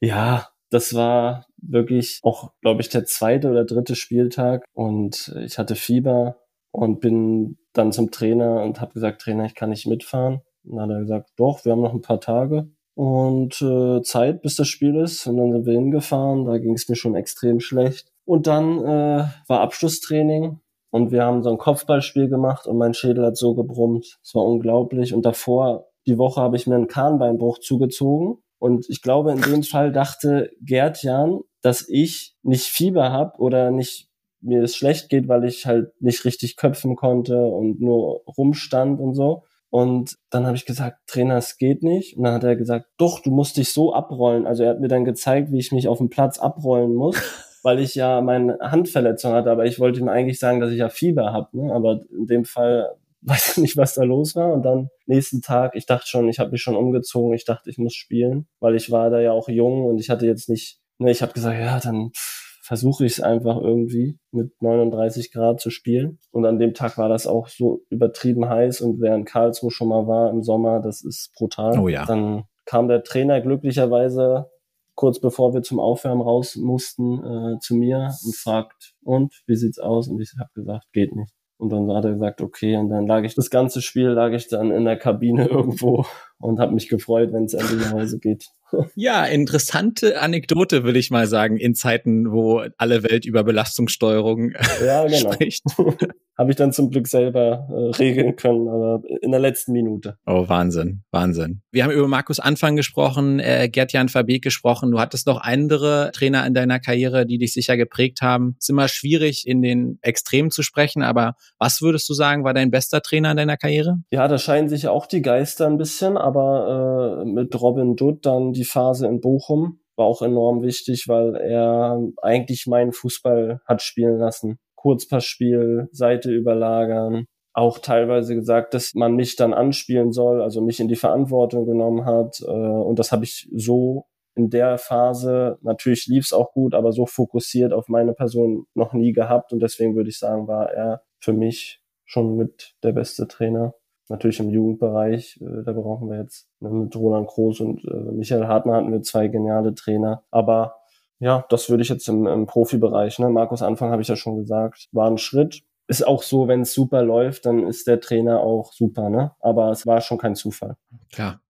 ja, das war wirklich auch, glaube ich, der zweite oder dritte Spieltag und ich hatte Fieber und bin dann zum Trainer und habe gesagt, Trainer, ich kann nicht mitfahren. Und dann hat er gesagt, doch, wir haben noch ein paar Tage und äh, Zeit, bis das Spiel ist. Und dann sind wir hingefahren. Da ging es mir schon extrem schlecht. Und dann äh, war Abschlusstraining und wir haben so ein Kopfballspiel gemacht und mein Schädel hat so gebrummt. Es war unglaublich. Und davor, die Woche, habe ich mir einen Kahnbeinbruch zugezogen. Und ich glaube, in dem Fall dachte Gerd Jan, dass ich nicht Fieber habe oder nicht mir es schlecht geht, weil ich halt nicht richtig köpfen konnte und nur rumstand und so. Und dann habe ich gesagt, Trainer, es geht nicht. Und dann hat er gesagt, doch, du musst dich so abrollen. Also er hat mir dann gezeigt, wie ich mich auf dem Platz abrollen muss, (laughs) weil ich ja meine Handverletzung hatte. Aber ich wollte ihm eigentlich sagen, dass ich ja Fieber habe. Ne? Aber in dem Fall weiß ich nicht, was da los war. Und dann nächsten Tag, ich dachte schon, ich habe mich schon umgezogen. Ich dachte, ich muss spielen, weil ich war da ja auch jung und ich hatte jetzt nicht, ne, ich habe gesagt, ja, dann pff, versuche ich es einfach irgendwie mit 39 Grad zu spielen. Und an dem Tag war das auch so übertrieben heiß und wer in Karlsruhe schon mal war im Sommer, das ist brutal. Oh ja. Dann kam der Trainer glücklicherweise kurz bevor wir zum Aufwärmen raus mussten äh, zu mir und fragt, und wie sieht's aus? Und ich habe gesagt, geht nicht. Und dann hat er gesagt, okay. Und dann lag ich das ganze Spiel, lag ich dann in der Kabine (laughs) irgendwo und habe mich gefreut, wenn es endlich nach Hause geht. Ja, interessante Anekdote, will ich mal sagen, in Zeiten, wo alle Welt über Belastungssteuerung ja, genau. spricht. (laughs) Habe ich dann zum Glück selber äh, regeln können, aber in der letzten Minute. Oh, Wahnsinn, Wahnsinn. Wir haben über Markus Anfang gesprochen, äh, Gerd-Jan Verbeek gesprochen. Du hattest noch andere Trainer in deiner Karriere, die dich sicher geprägt haben. Es ist immer schwierig, in den Extremen zu sprechen, aber was würdest du sagen, war dein bester Trainer in deiner Karriere? Ja, da scheinen sich auch die Geister ein bisschen, aber äh, mit Robin Dutt dann die Phase in Bochum war auch enorm wichtig, weil er eigentlich meinen Fußball hat spielen lassen. Kurzpassspiel, Seite überlagern, auch teilweise gesagt, dass man mich dann anspielen soll, also mich in die Verantwortung genommen hat. Äh, und das habe ich so in der Phase, natürlich lief es auch gut, aber so fokussiert auf meine Person noch nie gehabt. Und deswegen würde ich sagen, war er für mich schon mit der beste Trainer. Natürlich im Jugendbereich, äh, da brauchen wir jetzt mit Roland Groß und äh, Michael Hartmann hatten wir zwei geniale Trainer. Aber ja, das würde ich jetzt im, im Profibereich, ne? Markus Anfang habe ich ja schon gesagt, war ein Schritt. Ist auch so, wenn es super läuft, dann ist der Trainer auch super, ne? Aber es war schon kein Zufall. Klar.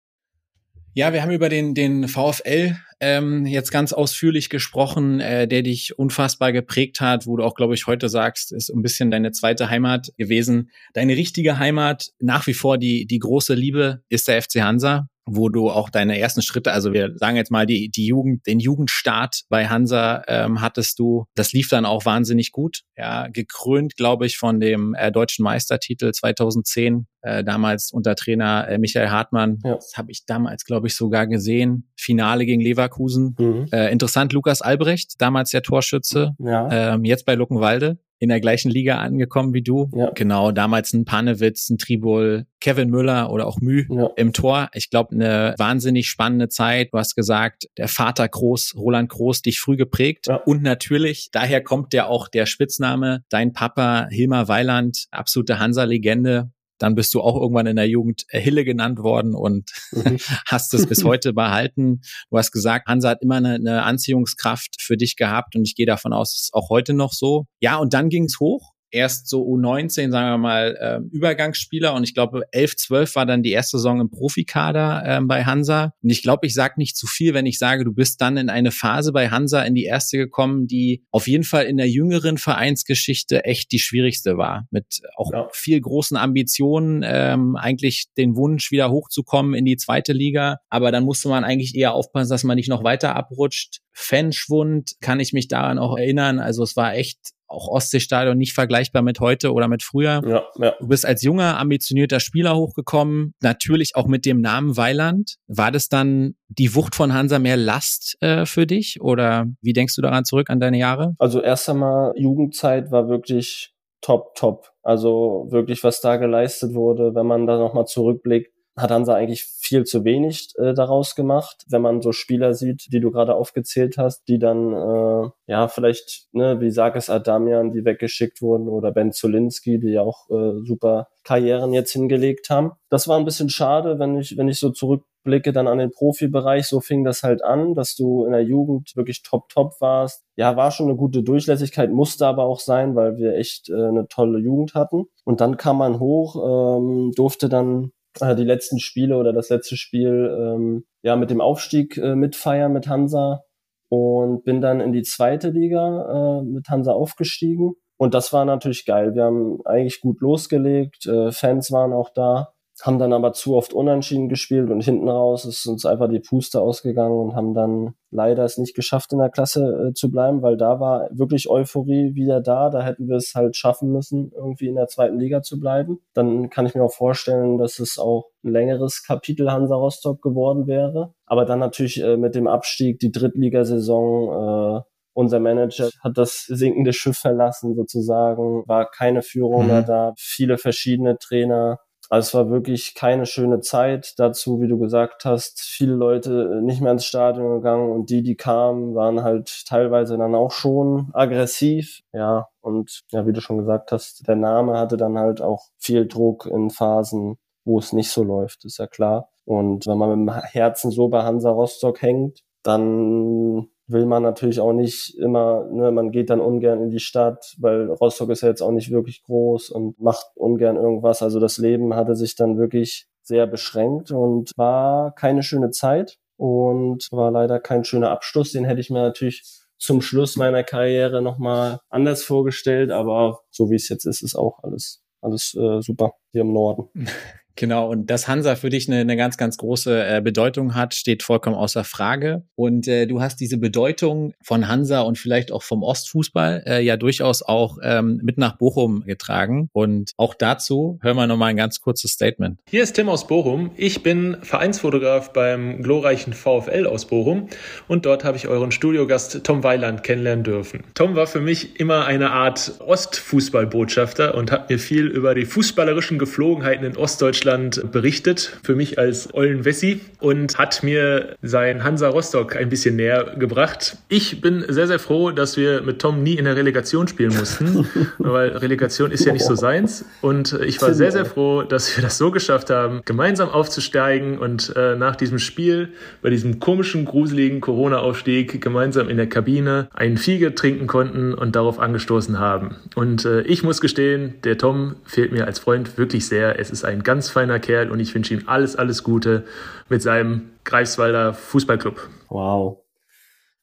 Ja, wir haben über den, den VfL ähm, jetzt ganz ausführlich gesprochen, äh, der dich unfassbar geprägt hat, wo du auch, glaube ich, heute sagst, ist ein bisschen deine zweite Heimat gewesen. Deine richtige Heimat, nach wie vor die, die große Liebe, ist der FC Hansa wo du auch deine ersten Schritte, also wir sagen jetzt mal die, die Jugend, den Jugendstart bei Hansa ähm, hattest du. Das lief dann auch wahnsinnig gut. Ja, gekrönt, glaube ich, von dem äh, deutschen Meistertitel 2010, äh, damals unter Trainer äh, Michael Hartmann. Ja. Das habe ich damals, glaube ich, sogar gesehen. Finale gegen Leverkusen. Mhm. Äh, interessant, Lukas Albrecht, damals der Torschütze, ja. ähm, jetzt bei Luckenwalde in der gleichen Liga angekommen wie du. Ja. Genau, damals ein Panewitz, ein Tribol, Kevin Müller oder auch Mü ja. im Tor. Ich glaube, eine wahnsinnig spannende Zeit. Du hast gesagt, der Vater Groß, Roland Groß, dich früh geprägt. Ja. Und natürlich, daher kommt ja auch der Spitzname, dein Papa Hilmar Weiland, absolute Hansa-Legende, dann bist du auch irgendwann in der Jugend Hille genannt worden und mhm. (laughs) hast es bis heute behalten. Du hast gesagt, Hansa hat immer eine, eine Anziehungskraft für dich gehabt und ich gehe davon aus, es ist auch heute noch so. Ja, und dann ging es hoch erst so U19, sagen wir mal, äh, Übergangsspieler und ich glaube 11, 12 war dann die erste Saison im Profikader äh, bei Hansa. Und ich glaube, ich sage nicht zu viel, wenn ich sage, du bist dann in eine Phase bei Hansa in die erste gekommen, die auf jeden Fall in der jüngeren Vereinsgeschichte echt die schwierigste war. Mit auch ja. viel großen Ambitionen, ähm, eigentlich den Wunsch, wieder hochzukommen in die zweite Liga. Aber dann musste man eigentlich eher aufpassen, dass man nicht noch weiter abrutscht. Fanschwund kann ich mich daran auch erinnern. Also es war echt auch Ostseestadion nicht vergleichbar mit heute oder mit früher. Ja, ja. Du bist als junger, ambitionierter Spieler hochgekommen, natürlich auch mit dem Namen Weiland. War das dann die Wucht von Hansa mehr Last äh, für dich oder wie denkst du daran zurück an deine Jahre? Also erst einmal Jugendzeit war wirklich top, top. Also wirklich, was da geleistet wurde, wenn man da nochmal zurückblickt, hat Hansa eigentlich viel zu wenig äh, daraus gemacht, wenn man so Spieler sieht, die du gerade aufgezählt hast, die dann äh, ja vielleicht, ne, wie Sarkis Adamian, die weggeschickt wurden, oder Ben Zolinski, die ja auch äh, super Karrieren jetzt hingelegt haben. Das war ein bisschen schade, wenn ich, wenn ich so zurückblicke dann an den Profibereich, so fing das halt an, dass du in der Jugend wirklich top, top warst. Ja, war schon eine gute Durchlässigkeit, musste aber auch sein, weil wir echt äh, eine tolle Jugend hatten. Und dann kam man hoch, ähm, durfte dann äh, die letzten Spiele oder das letzte Spiel ähm, ja mit dem Aufstieg äh, mitfeiern mit Hansa und bin dann in die zweite Liga äh, mit Hansa aufgestiegen. Und das war natürlich geil. Wir haben eigentlich gut losgelegt, äh, Fans waren auch da haben dann aber zu oft unentschieden gespielt und hinten raus ist uns einfach die Puste ausgegangen und haben dann leider es nicht geschafft, in der Klasse äh, zu bleiben, weil da war wirklich Euphorie wieder da. Da hätten wir es halt schaffen müssen, irgendwie in der zweiten Liga zu bleiben. Dann kann ich mir auch vorstellen, dass es auch ein längeres Kapitel Hansa Rostock geworden wäre. Aber dann natürlich äh, mit dem Abstieg, die Drittligasaison, äh, unser Manager hat das sinkende Schiff verlassen sozusagen, war keine Führung mhm. mehr da, viele verschiedene Trainer also es war wirklich keine schöne Zeit. Dazu, wie du gesagt hast, viele Leute nicht mehr ins Stadion gegangen und die, die kamen, waren halt teilweise dann auch schon aggressiv. Ja, und ja, wie du schon gesagt hast, der Name hatte dann halt auch viel Druck in Phasen, wo es nicht so läuft, ist ja klar. Und wenn man mit dem Herzen so bei Hansa Rostock hängt, dann will man natürlich auch nicht immer, ne, man geht dann ungern in die Stadt, weil Rostock ist ja jetzt auch nicht wirklich groß und macht ungern irgendwas. Also das Leben hatte sich dann wirklich sehr beschränkt und war keine schöne Zeit und war leider kein schöner Abschluss. Den hätte ich mir natürlich zum Schluss meiner Karriere nochmal anders vorgestellt, aber so wie es jetzt ist, ist auch alles, alles äh, super hier im Norden. (laughs) Genau, und dass Hansa für dich eine, eine ganz, ganz große äh, Bedeutung hat, steht vollkommen außer Frage. Und äh, du hast diese Bedeutung von Hansa und vielleicht auch vom Ostfußball äh, ja durchaus auch ähm, mit nach Bochum getragen. Und auch dazu hören wir nochmal ein ganz kurzes Statement. Hier ist Tim aus Bochum. Ich bin Vereinsfotograf beim glorreichen VfL aus Bochum und dort habe ich euren Studiogast Tom Weiland kennenlernen dürfen. Tom war für mich immer eine Art Ostfußballbotschafter und hat mir viel über die fußballerischen Geflogenheiten in Ostdeutschland Deutschland berichtet, für mich als Ollen Wessi und hat mir sein Hansa Rostock ein bisschen näher gebracht. Ich bin sehr, sehr froh, dass wir mit Tom nie in der Relegation spielen mussten, (laughs) weil Relegation ist ja nicht so seins. Und ich war sehr, sehr froh, dass wir das so geschafft haben, gemeinsam aufzusteigen und äh, nach diesem Spiel, bei diesem komischen, gruseligen Corona-Aufstieg, gemeinsam in der Kabine einen Fiege trinken konnten und darauf angestoßen haben. Und äh, ich muss gestehen, der Tom fehlt mir als Freund wirklich sehr. Es ist ein ganz feiner Kerl und ich wünsche ihm alles, alles Gute mit seinem Greifswalder Fußballclub. Wow.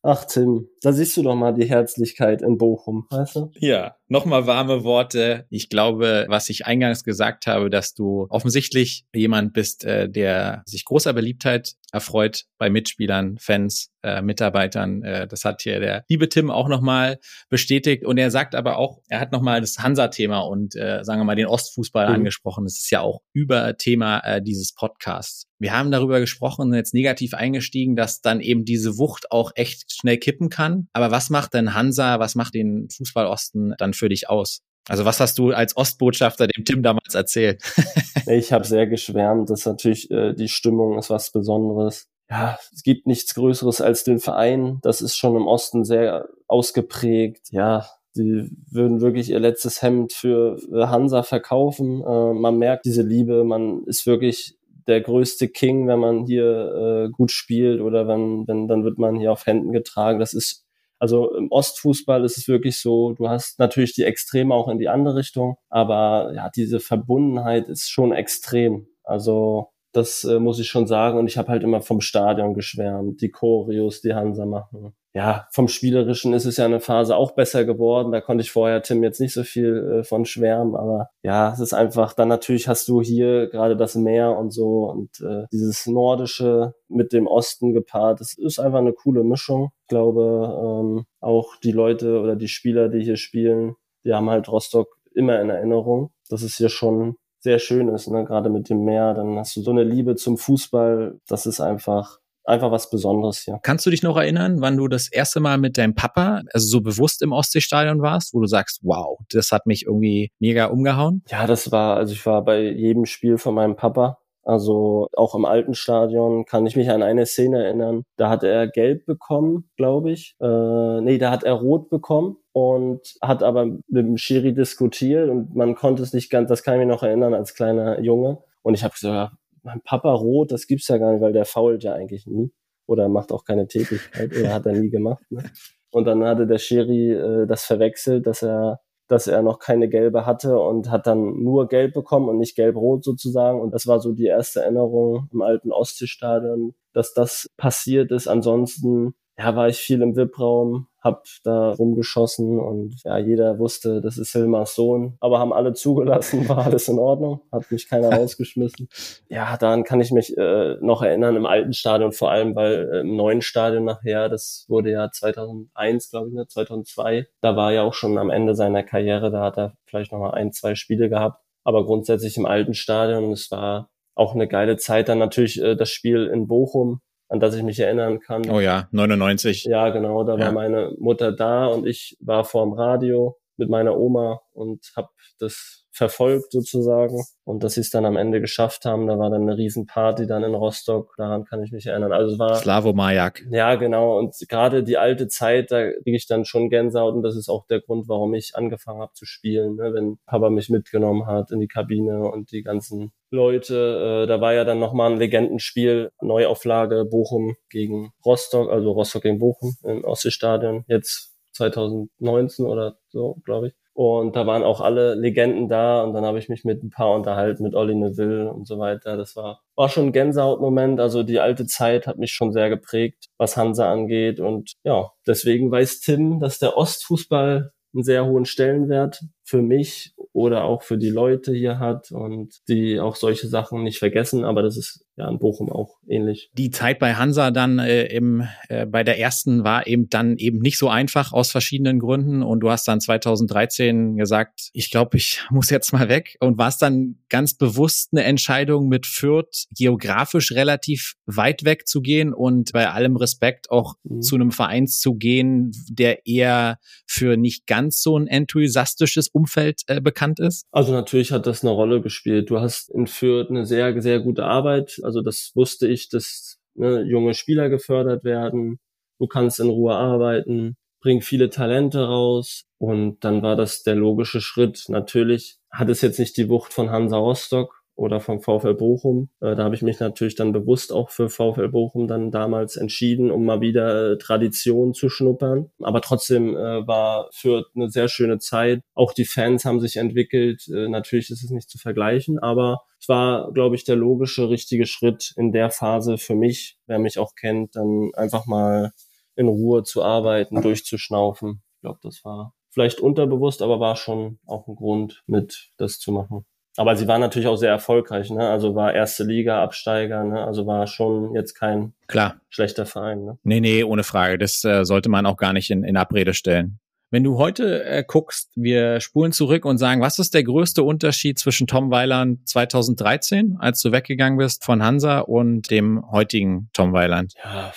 Ach Tim, da siehst du doch mal die Herzlichkeit in Bochum, weißt du? Ja, nochmal warme Worte. Ich glaube, was ich eingangs gesagt habe, dass du offensichtlich jemand bist, äh, der sich großer Beliebtheit erfreut bei Mitspielern, Fans, äh, Mitarbeitern. Äh, das hat hier der liebe Tim auch nochmal bestätigt. Und er sagt aber auch, er hat nochmal das Hansa-Thema und äh, sagen wir mal den Ostfußball mhm. angesprochen. Das ist ja auch über Thema äh, dieses Podcasts. Wir haben darüber gesprochen, jetzt negativ eingestiegen, dass dann eben diese Wucht auch echt schnell kippen kann. Aber was macht denn Hansa, was macht den Fußball Osten dann für dich aus? Also was hast du als Ostbotschafter dem Tim damals erzählt? (laughs) ich habe sehr geschwärmt. Das ist natürlich, äh, die Stimmung ist was Besonderes. Ja, es gibt nichts Größeres als den Verein. Das ist schon im Osten sehr ausgeprägt. Ja, die würden wirklich ihr letztes Hemd für Hansa verkaufen. Äh, man merkt diese Liebe. Man ist wirklich der größte King, wenn man hier äh, gut spielt oder wenn, wenn, dann wird man hier auf Händen getragen. Das ist Also im Ostfußball ist es wirklich so, du hast natürlich die Extreme auch in die andere Richtung, aber ja, diese Verbundenheit ist schon extrem. Also das äh, muss ich schon sagen. Und ich habe halt immer vom Stadion geschwärmt, die Choreos, die Hansa machen. Ja, vom Spielerischen ist es ja eine Phase auch besser geworden. Da konnte ich vorher Tim jetzt nicht so viel äh, von schwärmen, aber ja, es ist einfach, dann natürlich hast du hier gerade das Meer und so und äh, dieses Nordische mit dem Osten gepaart. Es ist einfach eine coole Mischung. Ich glaube, ähm, auch die Leute oder die Spieler, die hier spielen, die haben halt Rostock immer in Erinnerung. Das ist hier schon sehr schön ist, ne? gerade mit dem Meer. Dann hast du so eine Liebe zum Fußball. Das ist einfach einfach was Besonderes hier. Kannst du dich noch erinnern, wann du das erste Mal mit deinem Papa, also so bewusst im Ostseestadion warst, wo du sagst, wow, das hat mich irgendwie mega umgehauen? Ja, das war, also ich war bei jedem Spiel von meinem Papa. Also auch im alten Stadion kann ich mich an eine Szene erinnern. Da hat er gelb bekommen, glaube ich. Äh, nee, da hat er rot bekommen und hat aber mit dem Schiri diskutiert und man konnte es nicht ganz, das kann ich mich noch erinnern als kleiner Junge. Und ich habe gesagt, mein Papa rot, das gibt's ja gar nicht, weil der fault ja eigentlich nie oder macht auch keine Tätigkeit oder hat er nie gemacht. Ne? Und dann hatte der Schiri äh, das verwechselt, dass er dass er noch keine gelbe hatte und hat dann nur gelb bekommen und nicht gelb-rot sozusagen. Und das war so die erste Erinnerung im alten Ostseestadion, dass das passiert ist. Ansonsten ja, war ich viel im VIP-Raum, hab da rumgeschossen und ja, jeder wusste, das ist Hilmars Sohn, aber haben alle zugelassen, war alles in Ordnung, hat mich keiner (laughs) rausgeschmissen. Ja, daran kann ich mich äh, noch erinnern im alten Stadion vor allem, weil äh, im neuen Stadion nachher, das wurde ja 2001, glaube ich, ne, 2002, da war ja auch schon am Ende seiner Karriere, da hat er vielleicht noch mal ein, zwei Spiele gehabt, aber grundsätzlich im alten Stadion, es war auch eine geile Zeit. Dann natürlich äh, das Spiel in Bochum, an das ich mich erinnern kann. Oh ja, 99. Ja, genau, da ja. war meine Mutter da und ich war vorm Radio mit meiner Oma und habe das verfolgt sozusagen und dass sie es dann am Ende geschafft haben, da war dann eine Riesenparty dann in Rostock, daran kann ich mich erinnern. Also es war Slavo Majak. Ja, genau und gerade die alte Zeit, da kriege ich dann schon Gänsehaut und das ist auch der Grund, warum ich angefangen habe zu spielen, ne? wenn Papa mich mitgenommen hat in die Kabine und die ganzen Leute, äh, da war ja dann nochmal ein Legendenspiel, Neuauflage Bochum gegen Rostock, also Rostock gegen Bochum im Ostseestadion, jetzt 2019 oder so, glaube ich. Und da waren auch alle Legenden da und dann habe ich mich mit ein paar unterhalten, mit Olli Neville und so weiter. Das war, war schon ein Gänsehautmoment. Also die alte Zeit hat mich schon sehr geprägt, was Hansa angeht. Und ja, deswegen weiß Tim, dass der Ostfußball einen sehr hohen Stellenwert für mich oder auch für die Leute hier hat und die auch solche Sachen nicht vergessen. Aber das ist ja in Bochum auch ähnlich. Die Zeit bei Hansa dann äh, im, äh, bei der ersten war eben dann eben nicht so einfach aus verschiedenen Gründen. Und du hast dann 2013 gesagt, ich glaube, ich (laughs) muss jetzt mal weg. Und war es dann ganz bewusst eine Entscheidung mit Fürth geografisch relativ weit weg zu gehen und bei allem Respekt auch mhm. zu einem Verein zu gehen, der eher für nicht ganz so ein enthusiastisches Umfeld äh, bekannt ist? Also natürlich hat das eine Rolle gespielt. Du hast in Fürth eine sehr, sehr gute Arbeit. Also das wusste ich, dass ne, junge Spieler gefördert werden. Du kannst in Ruhe arbeiten, bring viele Talente raus. Und dann war das der logische Schritt. Natürlich hat es jetzt nicht die Wucht von Hansa Rostock, oder vom VfL Bochum. Äh, da habe ich mich natürlich dann bewusst auch für VfL Bochum dann damals entschieden, um mal wieder äh, Tradition zu schnuppern. Aber trotzdem äh, war für eine sehr schöne Zeit. Auch die Fans haben sich entwickelt. Natürlich ist es nicht zu vergleichen, aber es war, glaube ich, der logische, richtige Schritt in der Phase für mich, wer mich auch kennt, dann einfach mal in Ruhe zu arbeiten, durchzuschnaufen. Ich glaube, das war vielleicht unterbewusst, aber war schon auch ein Grund, mit das zu machen. Aber sie war natürlich auch sehr erfolgreich, ne? Also war erste Liga, Absteiger, ne? Also war schon jetzt kein Klar. schlechter Verein. Ne? Nee, nee, ohne Frage. Das äh, sollte man auch gar nicht in, in Abrede stellen. Wenn du heute äh, guckst, wir spulen zurück und sagen, was ist der größte Unterschied zwischen Tom Weiland 2013, als du weggegangen bist von Hansa und dem heutigen Tom Weiland? Ja,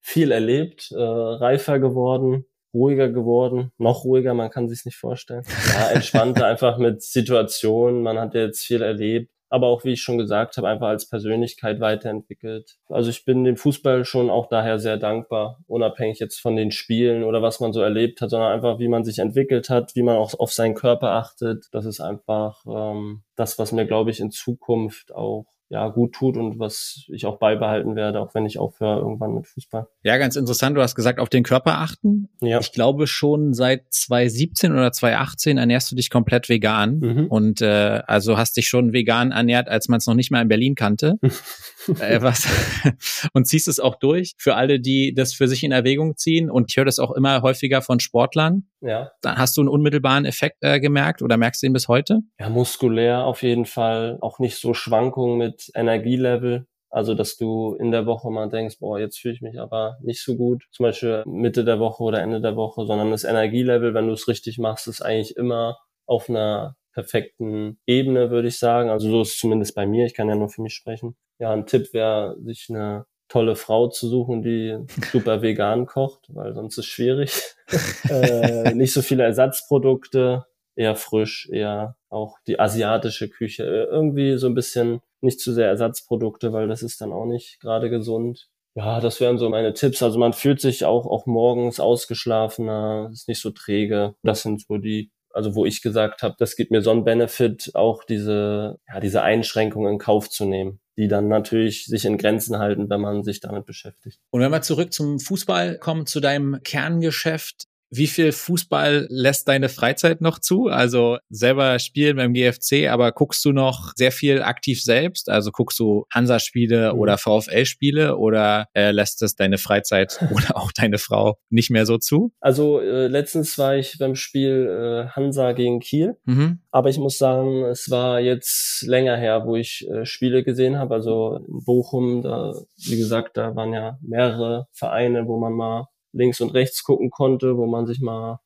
viel erlebt, äh, reifer geworden, ruhiger geworden, noch ruhiger, man kann sich nicht vorstellen. Ja, entspannter (laughs) einfach mit Situationen, man hat jetzt viel erlebt, aber auch, wie ich schon gesagt habe, einfach als Persönlichkeit weiterentwickelt. Also ich bin dem Fußball schon auch daher sehr dankbar, unabhängig jetzt von den Spielen oder was man so erlebt hat, sondern einfach, wie man sich entwickelt hat, wie man auch auf seinen Körper achtet. Das ist einfach ähm, das, was mir, glaube ich, in Zukunft auch ja gut tut und was ich auch beibehalten werde, auch wenn ich aufhöre irgendwann mit Fußball. Ja, ganz interessant. Du hast gesagt, auf den Körper achten. Ja. Ich glaube schon seit 2017 oder 2018 ernährst du dich komplett vegan mhm. und äh, also hast dich schon vegan ernährt, als man es noch nicht mal in Berlin kannte. (laughs) äh, was (laughs) und ziehst es auch durch für alle, die das für sich in Erwägung ziehen. Und ich höre das auch immer häufiger von Sportlern. Ja. Dann hast du einen unmittelbaren Effekt äh, gemerkt oder merkst du ihn bis heute? Ja, muskulär auf jeden Fall. Auch nicht so Schwankungen mit Energielevel. Also, dass du in der Woche mal denkst, boah, jetzt fühle ich mich aber nicht so gut. Zum Beispiel Mitte der Woche oder Ende der Woche, sondern das Energielevel, wenn du es richtig machst, ist eigentlich immer auf einer perfekten Ebene, würde ich sagen. Also so ist es zumindest bei mir. Ich kann ja nur für mich sprechen. Ja, ein Tipp wäre, sich eine tolle Frau zu suchen, die (laughs) super vegan kocht, weil sonst ist es schwierig. (laughs) äh, nicht so viele Ersatzprodukte, eher frisch, eher auch die asiatische Küche. Äh, irgendwie so ein bisschen nicht zu sehr Ersatzprodukte, weil das ist dann auch nicht gerade gesund. Ja, das wären so meine Tipps. Also man fühlt sich auch, auch morgens ausgeschlafener, ist nicht so träge. Das sind so die also wo ich gesagt habe, das gibt mir so einen Benefit, auch diese, ja, diese Einschränkungen in Kauf zu nehmen, die dann natürlich sich in Grenzen halten, wenn man sich damit beschäftigt. Und wenn wir zurück zum Fußball kommen, zu deinem Kerngeschäft, wie viel Fußball lässt deine Freizeit noch zu? Also selber spielen beim GFC, aber guckst du noch sehr viel aktiv selbst? Also guckst du Hansa-Spiele mhm. oder VfL-Spiele oder äh, lässt es deine Freizeit (laughs) oder auch deine Frau nicht mehr so zu? Also äh, letztens war ich beim Spiel äh, Hansa gegen Kiel, mhm. aber ich muss sagen, es war jetzt länger her, wo ich äh, Spiele gesehen habe. Also in Bochum, da, wie gesagt, da waren ja mehrere Vereine, wo man mal links und rechts gucken konnte, wo man sich mal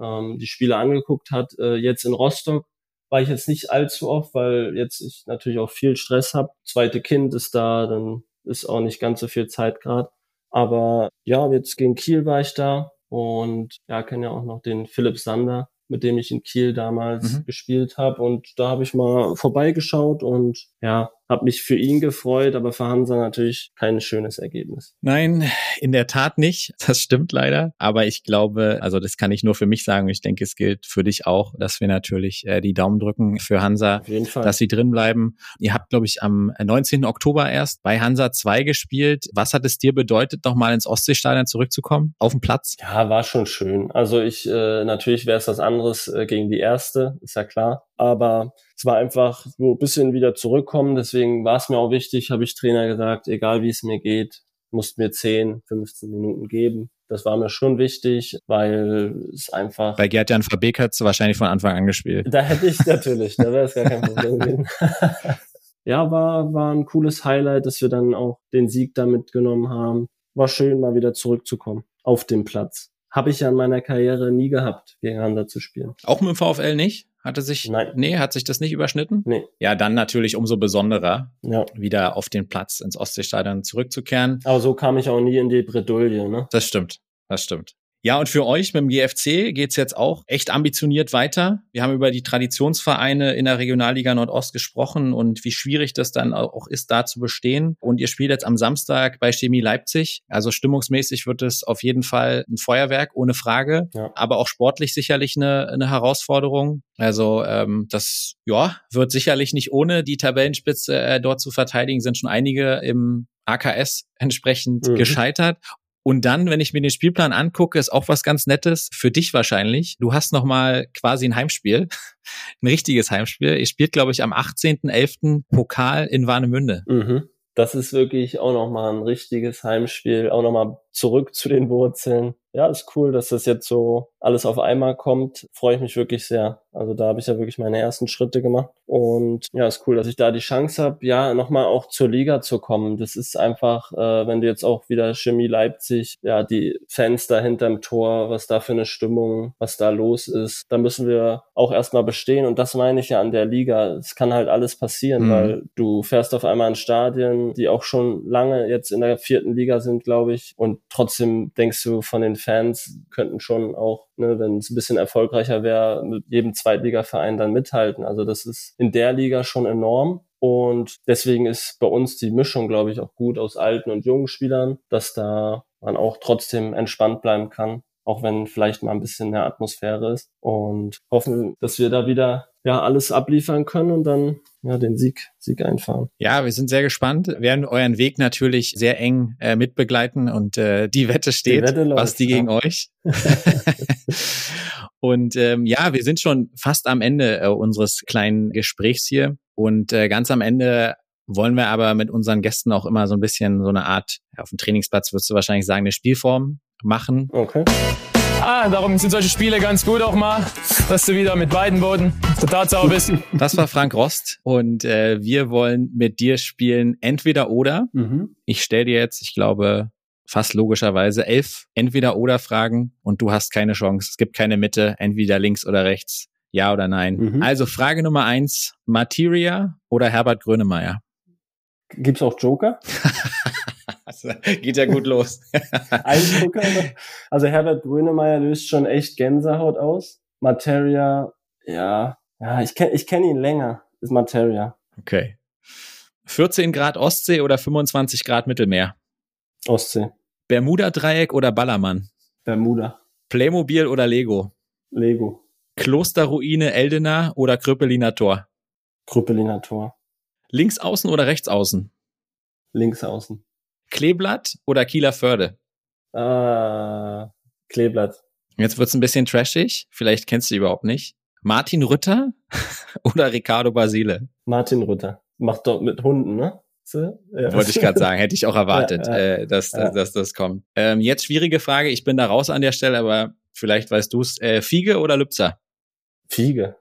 ähm, die Spiele angeguckt hat. Äh, jetzt in Rostock war ich jetzt nicht allzu oft, weil jetzt ich natürlich auch viel Stress habe. Zweite Kind ist da, dann ist auch nicht ganz so viel Zeit gerade. Aber ja, jetzt gegen Kiel war ich da und ja, kenne ja auch noch den Philipp Sander, mit dem ich in Kiel damals mhm. gespielt habe. Und da habe ich mal vorbeigeschaut und ja, habe mich für ihn gefreut, aber für Hansa natürlich kein schönes Ergebnis. Nein, in der Tat nicht. (laughs) Das stimmt leider. Aber ich glaube, also das kann ich nur für mich sagen. Ich denke, es gilt für dich auch, dass wir natürlich äh, die Daumen drücken für Hansa, dass sie drin bleiben. Ihr habt, glaube ich, am 19. Oktober erst bei Hansa 2 gespielt. Was hat es dir bedeutet, nochmal ins Ostseestadion zurückzukommen? Auf dem Platz? Ja, war schon schön. Also ich, äh, natürlich wäre es was anderes äh, gegen die erste, ist ja klar. Aber es war einfach so ein bisschen wieder zurückkommen. Deswegen war es mir auch wichtig, habe ich Trainer gesagt, egal wie es mir geht, musst mir 10, 15 Minuten geben. Das war mir schon wichtig, weil es einfach. Bei Gerd-Jan Verbeek hat es wahrscheinlich von Anfang an gespielt. Da hätte ich natürlich, da wäre es gar kein Problem gewesen. (laughs) ja, war, war ein cooles Highlight, dass wir dann auch den Sieg da mitgenommen haben. War schön, mal wieder zurückzukommen auf dem Platz. Habe ich ja in meiner Karriere nie gehabt, gegeneinander zu spielen. Auch mit dem VfL nicht? Hatte sich, Nein. nee, hat sich das nicht überschnitten? Nee. Ja, dann natürlich umso besonderer, ja. wieder auf den Platz ins Ostseestadion zurückzukehren. Aber so kam ich auch nie in die Bredouille, ne? Das stimmt, das stimmt. Ja, und für euch mit dem GFC geht's jetzt auch echt ambitioniert weiter. Wir haben über die Traditionsvereine in der Regionalliga Nordost gesprochen und wie schwierig das dann auch ist, da zu bestehen. Und ihr spielt jetzt am Samstag bei Chemie Leipzig. Also stimmungsmäßig wird es auf jeden Fall ein Feuerwerk, ohne Frage. Ja. Aber auch sportlich sicherlich eine, eine Herausforderung. Also ähm, das ja, wird sicherlich nicht ohne die Tabellenspitze äh, dort zu verteidigen. Sind schon einige im AKS entsprechend mhm. gescheitert. Und dann, wenn ich mir den Spielplan angucke, ist auch was ganz Nettes für dich wahrscheinlich. Du hast noch mal quasi ein Heimspiel, (laughs) ein richtiges Heimspiel. Ihr spielt, glaube ich, am 18.11. Pokal in Warnemünde. Mhm. Das ist wirklich auch noch mal ein richtiges Heimspiel, auch noch mal zurück zu den Wurzeln. Ja, ist cool, dass das jetzt so alles auf einmal kommt. Freue ich mich wirklich sehr. Also da habe ich ja wirklich meine ersten Schritte gemacht. Und ja, ist cool, dass ich da die Chance habe, ja, nochmal auch zur Liga zu kommen. Das ist einfach, äh, wenn du jetzt auch wieder Chemie Leipzig, ja, die Fans da hinterm Tor, was da für eine Stimmung, was da los ist, da müssen wir auch erstmal bestehen. Und das meine ich ja an der Liga. Es kann halt alles passieren, mhm. weil du fährst auf einmal in Stadien, die auch schon lange jetzt in der vierten Liga sind, glaube ich. Und trotzdem denkst du von den Fans könnten schon auch, ne, wenn es ein bisschen erfolgreicher wäre, mit jedem Zweitligaverein dann mithalten. Also das ist in der Liga schon enorm. Und deswegen ist bei uns die Mischung, glaube ich, auch gut aus alten und jungen Spielern, dass da man auch trotzdem entspannt bleiben kann, auch wenn vielleicht mal ein bisschen mehr Atmosphäre ist. Und hoffen, dass wir da wieder ja alles abliefern können und dann ja, den Sieg, Sieg einfahren. Ja, wir sind sehr gespannt. Wir werden euren Weg natürlich sehr eng äh, mitbegleiten und äh, die Wette steht, die Wette läuft, was die ja. gegen euch. (laughs) (laughs) und ähm, ja, wir sind schon fast am Ende äh, unseres kleinen Gesprächs hier und äh, ganz am Ende wollen wir aber mit unseren Gästen auch immer so ein bisschen so eine Art, ja, auf dem Trainingsplatz würdest du wahrscheinlich sagen, eine Spielform machen. Okay. Ah, darum sind solche Spiele ganz gut auch mal, dass du wieder mit beiden Boden total sauber bist. Das war Frank Rost und äh, wir wollen mit dir spielen entweder oder. Mhm. Ich stelle dir jetzt, ich glaube, fast logischerweise elf entweder oder Fragen und du hast keine Chance. Es gibt keine Mitte, entweder links oder rechts. Ja oder nein. Mhm. Also Frage Nummer eins, Materia oder Herbert Grönemeyer? Gibt's auch Joker? (laughs) also, (laughs) geht ja gut los. (laughs) Joker. Also Herbert Grönemeyer löst schon echt Gänsehaut aus. Materia, ja, ja, ich kenne ich kenn ihn länger, ist Materia. Okay. 14 Grad Ostsee oder 25 Grad Mittelmeer? Ostsee. Bermuda-Dreieck oder Ballermann? Bermuda. Playmobil oder Lego? Lego. Klosterruine Eldena oder Krüppeliner Tor? Krüppeliner Tor. Links außen oder rechts außen? Links außen. Kleeblatt oder Kieler Förde? Äh, Kleeblatt. Jetzt wird's ein bisschen trashig. Vielleicht kennst du die überhaupt nicht. Martin Rütter (laughs) oder Ricardo Basile? Martin Rütter. Macht dort mit Hunden, ne? So, ja. Wollte ich gerade sagen, hätte ich auch erwartet, (laughs) ja, ja, äh, dass, dass, dass, das kommt. Ähm, jetzt schwierige Frage, ich bin da raus an der Stelle, aber vielleicht weißt du's. Äh, Fiege oder Lübzer? Fiege.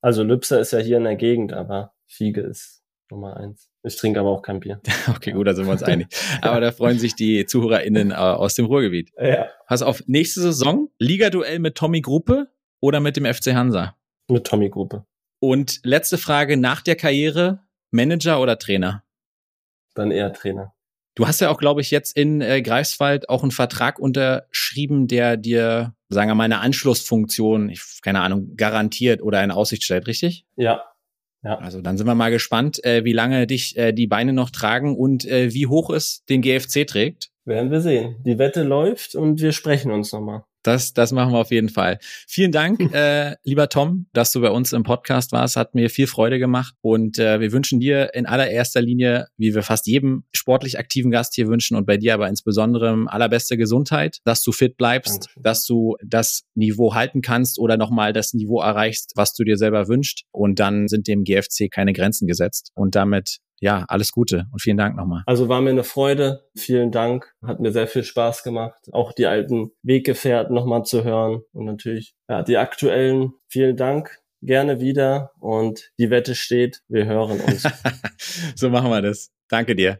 Also Lübzer ist ja hier in der Gegend, aber Fiege ist Nummer eins. Ich trinke aber auch kein Bier. (laughs) Okay, gut, da sind wir uns einig. Aber da freuen sich die ZuhörerInnen äh, aus dem Ruhrgebiet. Ja. Pass auf, nächste Saison, Ligaduell mit Tommy Gruppe oder mit dem FC Hansa? Mit Tommy Gruppe. Und letzte Frage, nach der Karriere, Manager oder Trainer? Dann eher Trainer. Du hast ja auch, glaube ich, jetzt in äh, Greifswald auch einen Vertrag unterschrieben, der dir, sagen wir mal, eine Anschlussfunktion, ich, keine Ahnung, garantiert oder in Aussicht stellt, richtig? Ja, ja. Also dann sind wir mal gespannt, äh, wie lange dich äh, die Beine noch tragen und äh, wie hoch es den GFC trägt. Werden wir sehen. Die Wette läuft und wir sprechen uns nochmal. Das, das machen wir auf jeden Fall. Vielen Dank, (laughs) äh, lieber Tom, dass du bei uns im Podcast warst. Hat mir viel Freude gemacht. Und äh, wir wünschen dir in allererster Linie, wie wir fast jedem sportlich aktiven Gast hier wünschen und bei dir aber insbesondere allerbeste Gesundheit, dass du fit bleibst, Dankeschön. dass du das Niveau halten kannst oder nochmal das Niveau erreichst, was du dir selber wünschst. Und dann sind dem GFC keine Grenzen gesetzt. Und damit ja, alles Gute und vielen Dank nochmal. Also war mir eine Freude. Vielen Dank. Hat mir sehr viel Spaß gemacht. Auch die alten Weggefährten nochmal zu hören und natürlich, ja, die aktuellen. Vielen Dank. Gerne wieder und die Wette steht. Wir hören uns. (laughs) so machen wir das. Danke dir.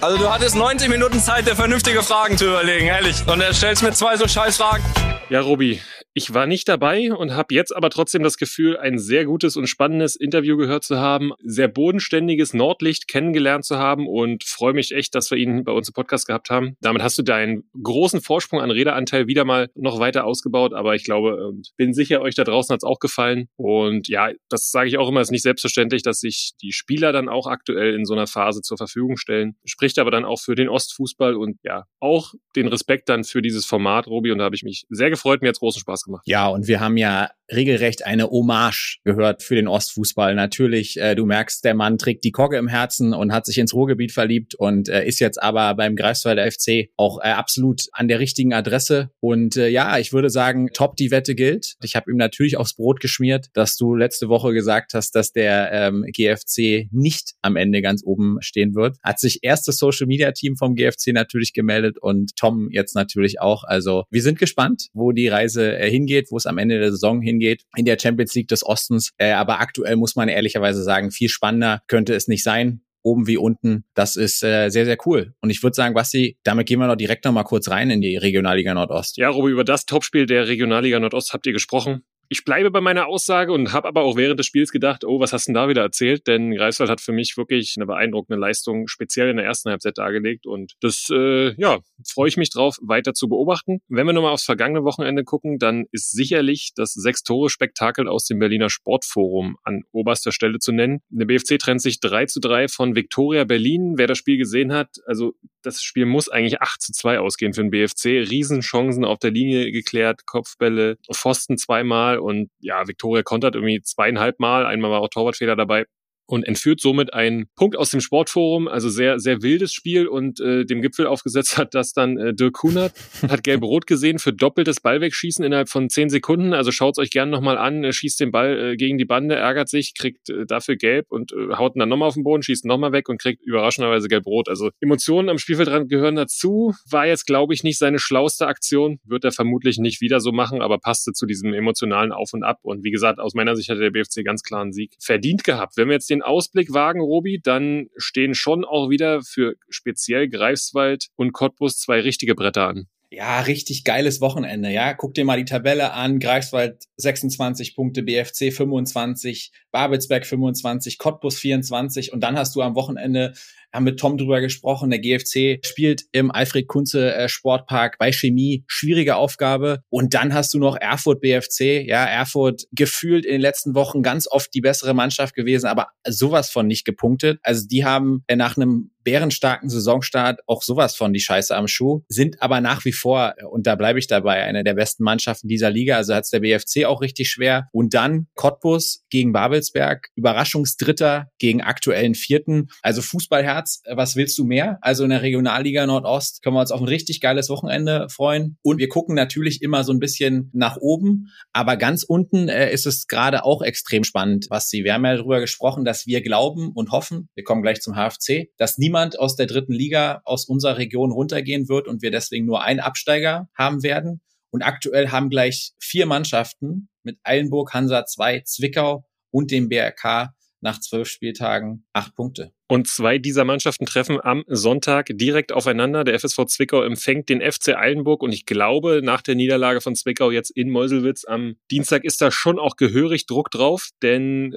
Also du hattest 90 Minuten Zeit, dir vernünftige Fragen zu überlegen, ehrlich. Und er stellst mir zwei so scheiß Fragen. Ja, Robi, ich war nicht dabei und habe jetzt aber trotzdem das Gefühl, ein sehr gutes und spannendes Interview gehört zu haben, sehr bodenständiges Nordlicht kennengelernt zu haben und freue mich echt, dass wir ihn bei uns im Podcast gehabt haben. Damit hast du deinen großen Vorsprung an Räderanteil wieder mal noch weiter ausgebaut, aber ich glaube und bin sicher, euch da draußen hat es auch gefallen. Und ja, das sage ich auch immer, ist nicht selbstverständlich, dass sich die Spieler dann auch aktuell in so einer Phase zur Verfügung stellen. Spricht aber dann auch für den Ostfußball und ja, auch den Respekt dann für dieses Format, Robi, und da habe ich mich sehr gefreut, mir jetzt großen Spaß gemacht. Ja, und wir haben ja regelrecht eine Hommage gehört für den Ostfußball. Natürlich, äh, du merkst, der Mann trägt die Kogge im Herzen und hat sich ins Ruhrgebiet verliebt und äh, ist jetzt aber beim Greifswalder FC auch äh, absolut an der richtigen Adresse. Und äh, ja, ich würde sagen, top die Wette gilt. Ich habe ihm natürlich aufs Brot geschmiert, dass du letzte Woche gesagt hast, dass der ähm, GFC nicht am Ende ganz oben stehen wird. Hat sich erst das Social Media Team vom GFC natürlich gemeldet und Tom jetzt natürlich auch. Also wir sind gespannt, wo die Reise äh, hingeht, wo es am Ende der Saison hingeht hingeht in der Champions League des Ostens. Äh, aber aktuell muss man ehrlicherweise sagen, viel spannender könnte es nicht sein oben wie unten. Das ist äh, sehr, sehr cool. Und ich würde sagen, Basti, damit gehen wir noch direkt noch mal kurz rein in die Regionalliga Nordost. Ja, Robi, über das Topspiel der Regionalliga Nordost habt ihr gesprochen. Ich bleibe bei meiner Aussage und habe aber auch während des Spiels gedacht, oh, was hast du denn da wieder erzählt? Denn Greifswald hat für mich wirklich eine beeindruckende Leistung, speziell in der ersten Halbzeit dargelegt. Und das, äh, ja, freue ich mich drauf, weiter zu beobachten. Wenn wir nochmal aufs vergangene Wochenende gucken, dann ist sicherlich das Sechs-Tore-Spektakel aus dem Berliner Sportforum an oberster Stelle zu nennen. Der BFC trennt sich 3 zu 3 von Viktoria Berlin. Wer das Spiel gesehen hat, also das Spiel muss eigentlich 8 zu 2 ausgehen für den BFC. Riesenchancen auf der Linie geklärt, Kopfbälle, Pfosten zweimal und ja, Viktoria kontert irgendwie zweieinhalb Mal, einmal war auch Torwartfehler dabei. Und entführt somit einen Punkt aus dem Sportforum. Also sehr, sehr wildes Spiel und äh, dem Gipfel aufgesetzt hat das dann äh, Dirk Kunert. Hat gelb-rot gesehen für doppeltes Ballwegschießen innerhalb von zehn Sekunden. Also schaut euch gerne nochmal an. Er schießt den Ball äh, gegen die Bande, ärgert sich, kriegt äh, dafür gelb und äh, haut ihn dann nochmal auf den Boden, schießt nochmal weg und kriegt überraschenderweise gelb-rot. Also Emotionen am Spielfeld gehören dazu. War jetzt, glaube ich, nicht seine schlauste Aktion. Wird er vermutlich nicht wieder so machen, aber passte zu diesem emotionalen Auf und Ab. Und wie gesagt, aus meiner Sicht hat der BFC ganz klar einen Sieg verdient gehabt. Wenn wir jetzt den Ausblick wagen, Robi, dann stehen schon auch wieder für speziell Greifswald und Cottbus zwei richtige Bretter an. Ja, richtig geiles Wochenende. Ja, guck dir mal die Tabelle an. Greifswald 26 Punkte, BFC 25, Babelsberg 25, Cottbus 24 und dann hast du am Wochenende haben mit Tom drüber gesprochen. Der GFC spielt im Alfred Kunze äh, Sportpark bei Chemie. Schwierige Aufgabe. Und dann hast du noch Erfurt BFC. Ja, Erfurt gefühlt in den letzten Wochen ganz oft die bessere Mannschaft gewesen, aber sowas von nicht gepunktet. Also die haben äh, nach einem bärenstarken Saisonstart auch sowas von die Scheiße am Schuh, sind aber nach wie vor, und da bleibe ich dabei, eine der besten Mannschaften dieser Liga. Also hat es der BFC auch richtig schwer. Und dann Cottbus gegen Babelsberg, Überraschungsdritter gegen aktuellen Vierten. Also Fußballherz, was willst du mehr? Also in der Regionalliga Nordost können wir uns auf ein richtig geiles Wochenende freuen. Und wir gucken natürlich immer so ein bisschen nach oben, aber ganz unten äh, ist es gerade auch extrem spannend, was sie, wir haben ja darüber gesprochen, dass wir glauben und hoffen, wir kommen gleich zum HFC, dass niemand aus der dritten Liga aus unserer Region runtergehen wird und wir deswegen nur einen Absteiger haben werden. Und aktuell haben gleich vier Mannschaften mit Eilenburg, Hansa 2, Zwickau und dem BRK nach zwölf Spieltagen acht Punkte. Und zwei dieser Mannschaften treffen am Sonntag direkt aufeinander. Der FSV Zwickau empfängt den FC Eilenburg und ich glaube, nach der Niederlage von Zwickau jetzt in Meuselwitz am Dienstag ist da schon auch gehörig Druck drauf, denn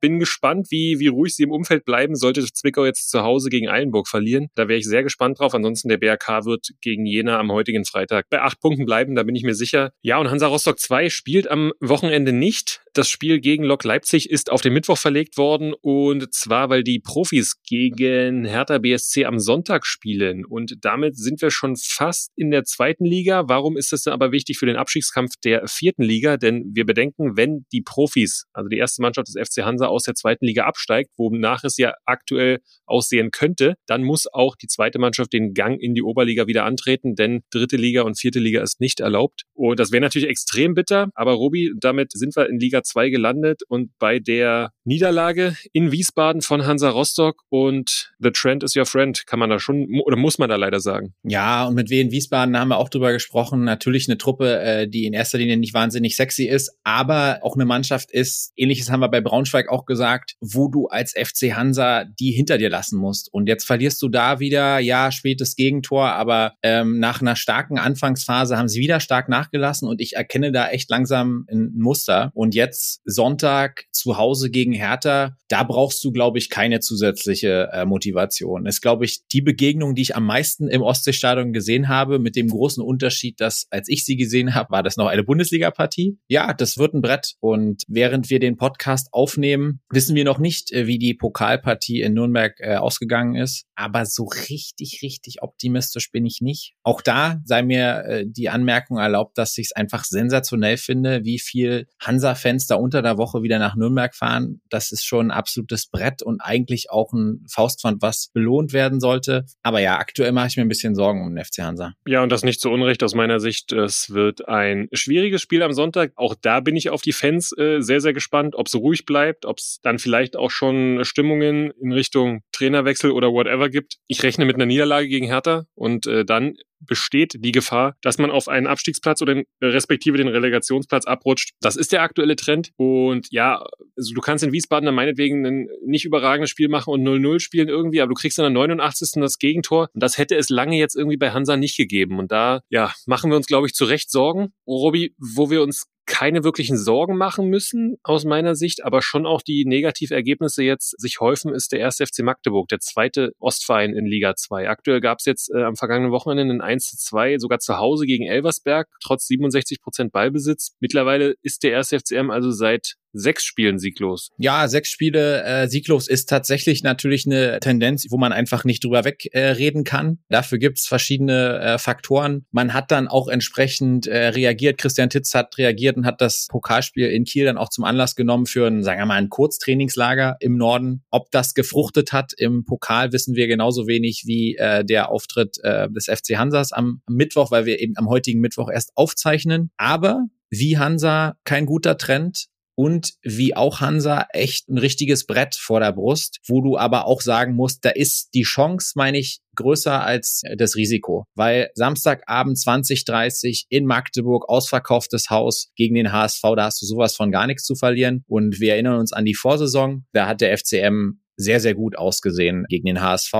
bin gespannt, wie, wie ruhig sie im Umfeld bleiben, sollte Zwickau jetzt zu Hause gegen Eilenburg verlieren. Da wäre ich sehr gespannt drauf. Ansonsten der BRK wird gegen Jena am heutigen Freitag bei acht Punkten bleiben, da bin ich mir sicher. Ja, und Hansa Rostock 2 spielt am Wochenende nicht. Das Spiel gegen Lok Leipzig ist auf den Mittwoch verlegt worden und zwar, weil die Profis gegen Hertha BSC am Sonntag spielen und damit sind wir schon fast in der zweiten Liga. Warum ist das denn aber wichtig für den Abstiegskampf der vierten Liga? Denn wir bedenken, wenn die Profis, also die erste Mannschaft des FC Hansa aus der zweiten Liga absteigt, wonach es ja aktuell aussehen könnte, dann muss auch die zweite Mannschaft den Gang in die Oberliga wieder antreten, denn dritte Liga und vierte Liga ist nicht erlaubt. Und das wäre natürlich extrem bitter, aber Robi, damit sind wir in Liga 2 gelandet und bei der Niederlage in Wiesbaden von Hansa Rostock und The Trend is your friend, kann man da schon oder muss man da leider sagen. Ja, und mit Wien Wiesbaden haben wir auch drüber gesprochen. Natürlich eine Truppe, äh, die in erster Linie nicht wahnsinnig sexy ist, aber auch eine Mannschaft ist, ähnliches haben wir bei Braunschweig auch gesagt, wo du als FC Hansa die hinter dir lassen musst. Und jetzt verlierst du da wieder, ja, spätes Gegentor, aber ähm, nach einer starken Anfangsphase haben sie wieder stark nachgelassen und ich erkenne da echt langsam ein Muster. Und jetzt Sonntag zu Hause gegen Hertha, da brauchst du, glaube ich, keine zusätzliche äh, Motivation. ist, glaube ich, die Begegnung, die ich am meisten im Ostseestadion gesehen habe, mit dem großen Unterschied, dass als ich sie gesehen habe, war das noch eine Bundesliga-Partie. Ja, das wird ein Brett. Und während wir den Podcast aufnehmen, wissen wir noch nicht, äh, wie die Pokalpartie in Nürnberg äh, ausgegangen ist. Aber so richtig, richtig optimistisch bin ich nicht. Auch da sei mir äh, die Anmerkung erlaubt, dass ich es einfach sensationell finde, wie viel Hansa-Fans da unter der Woche wieder nach Nürnberg fahren das ist schon ein absolutes Brett und eigentlich auch ein Faustpfand, was belohnt werden sollte. Aber ja, aktuell mache ich mir ein bisschen Sorgen um den FC Hansa. Ja, und das nicht zu Unrecht aus meiner Sicht. Es wird ein schwieriges Spiel am Sonntag. Auch da bin ich auf die Fans äh, sehr, sehr gespannt, ob es ruhig bleibt, ob es dann vielleicht auch schon Stimmungen in Richtung Trainerwechsel oder whatever gibt. Ich rechne mit einer Niederlage gegen Hertha und äh, dann besteht die Gefahr, dass man auf einen Abstiegsplatz oder respektive den Relegationsplatz abrutscht. Das ist der aktuelle Trend. Und ja, also du kannst in Wiesbaden dann meinetwegen ein nicht überragendes Spiel machen und 0-0 spielen irgendwie, aber du kriegst dann am 89. das Gegentor. Und das hätte es lange jetzt irgendwie bei Hansa nicht gegeben. Und da, ja, machen wir uns, glaube ich, zu Recht Sorgen. Robi, wo wir uns keine wirklichen Sorgen machen müssen, aus meiner Sicht, aber schon auch die Negativergebnisse jetzt sich häufen, ist der erste FC Magdeburg, der zweite Ostverein in Liga 2. Aktuell gab es jetzt äh, am vergangenen Wochenende ein 1 zu 2, sogar zu Hause gegen Elversberg, trotz 67 Prozent Ballbesitz. Mittlerweile ist der erste FCM also seit sechs Spielen sieglos. Ja, sechs Spiele äh, sieglos ist tatsächlich natürlich eine Tendenz, wo man einfach nicht drüber wegreden äh, kann. Dafür gibt's verschiedene äh, Faktoren. Man hat dann auch entsprechend äh, reagiert. Christian Titz hat reagiert und hat das Pokalspiel in Kiel dann auch zum Anlass genommen für ein, sagen wir mal, ein Kurztrainingslager im Norden. Ob das gefruchtet hat im Pokal, wissen wir genauso wenig wie äh, der Auftritt äh, des FC Hansas am Mittwoch, weil wir eben am heutigen Mittwoch erst aufzeichnen. Aber wie Hansa kein guter Trend und wie auch Hansa echt ein richtiges Brett vor der Brust, wo du aber auch sagen musst, da ist die Chance, meine ich, größer als das Risiko, weil Samstagabend 2030 in Magdeburg ausverkauftes Haus gegen den HSV, da hast du sowas von gar nichts zu verlieren und wir erinnern uns an die Vorsaison, da hat der FCM sehr, sehr gut ausgesehen gegen den HSV.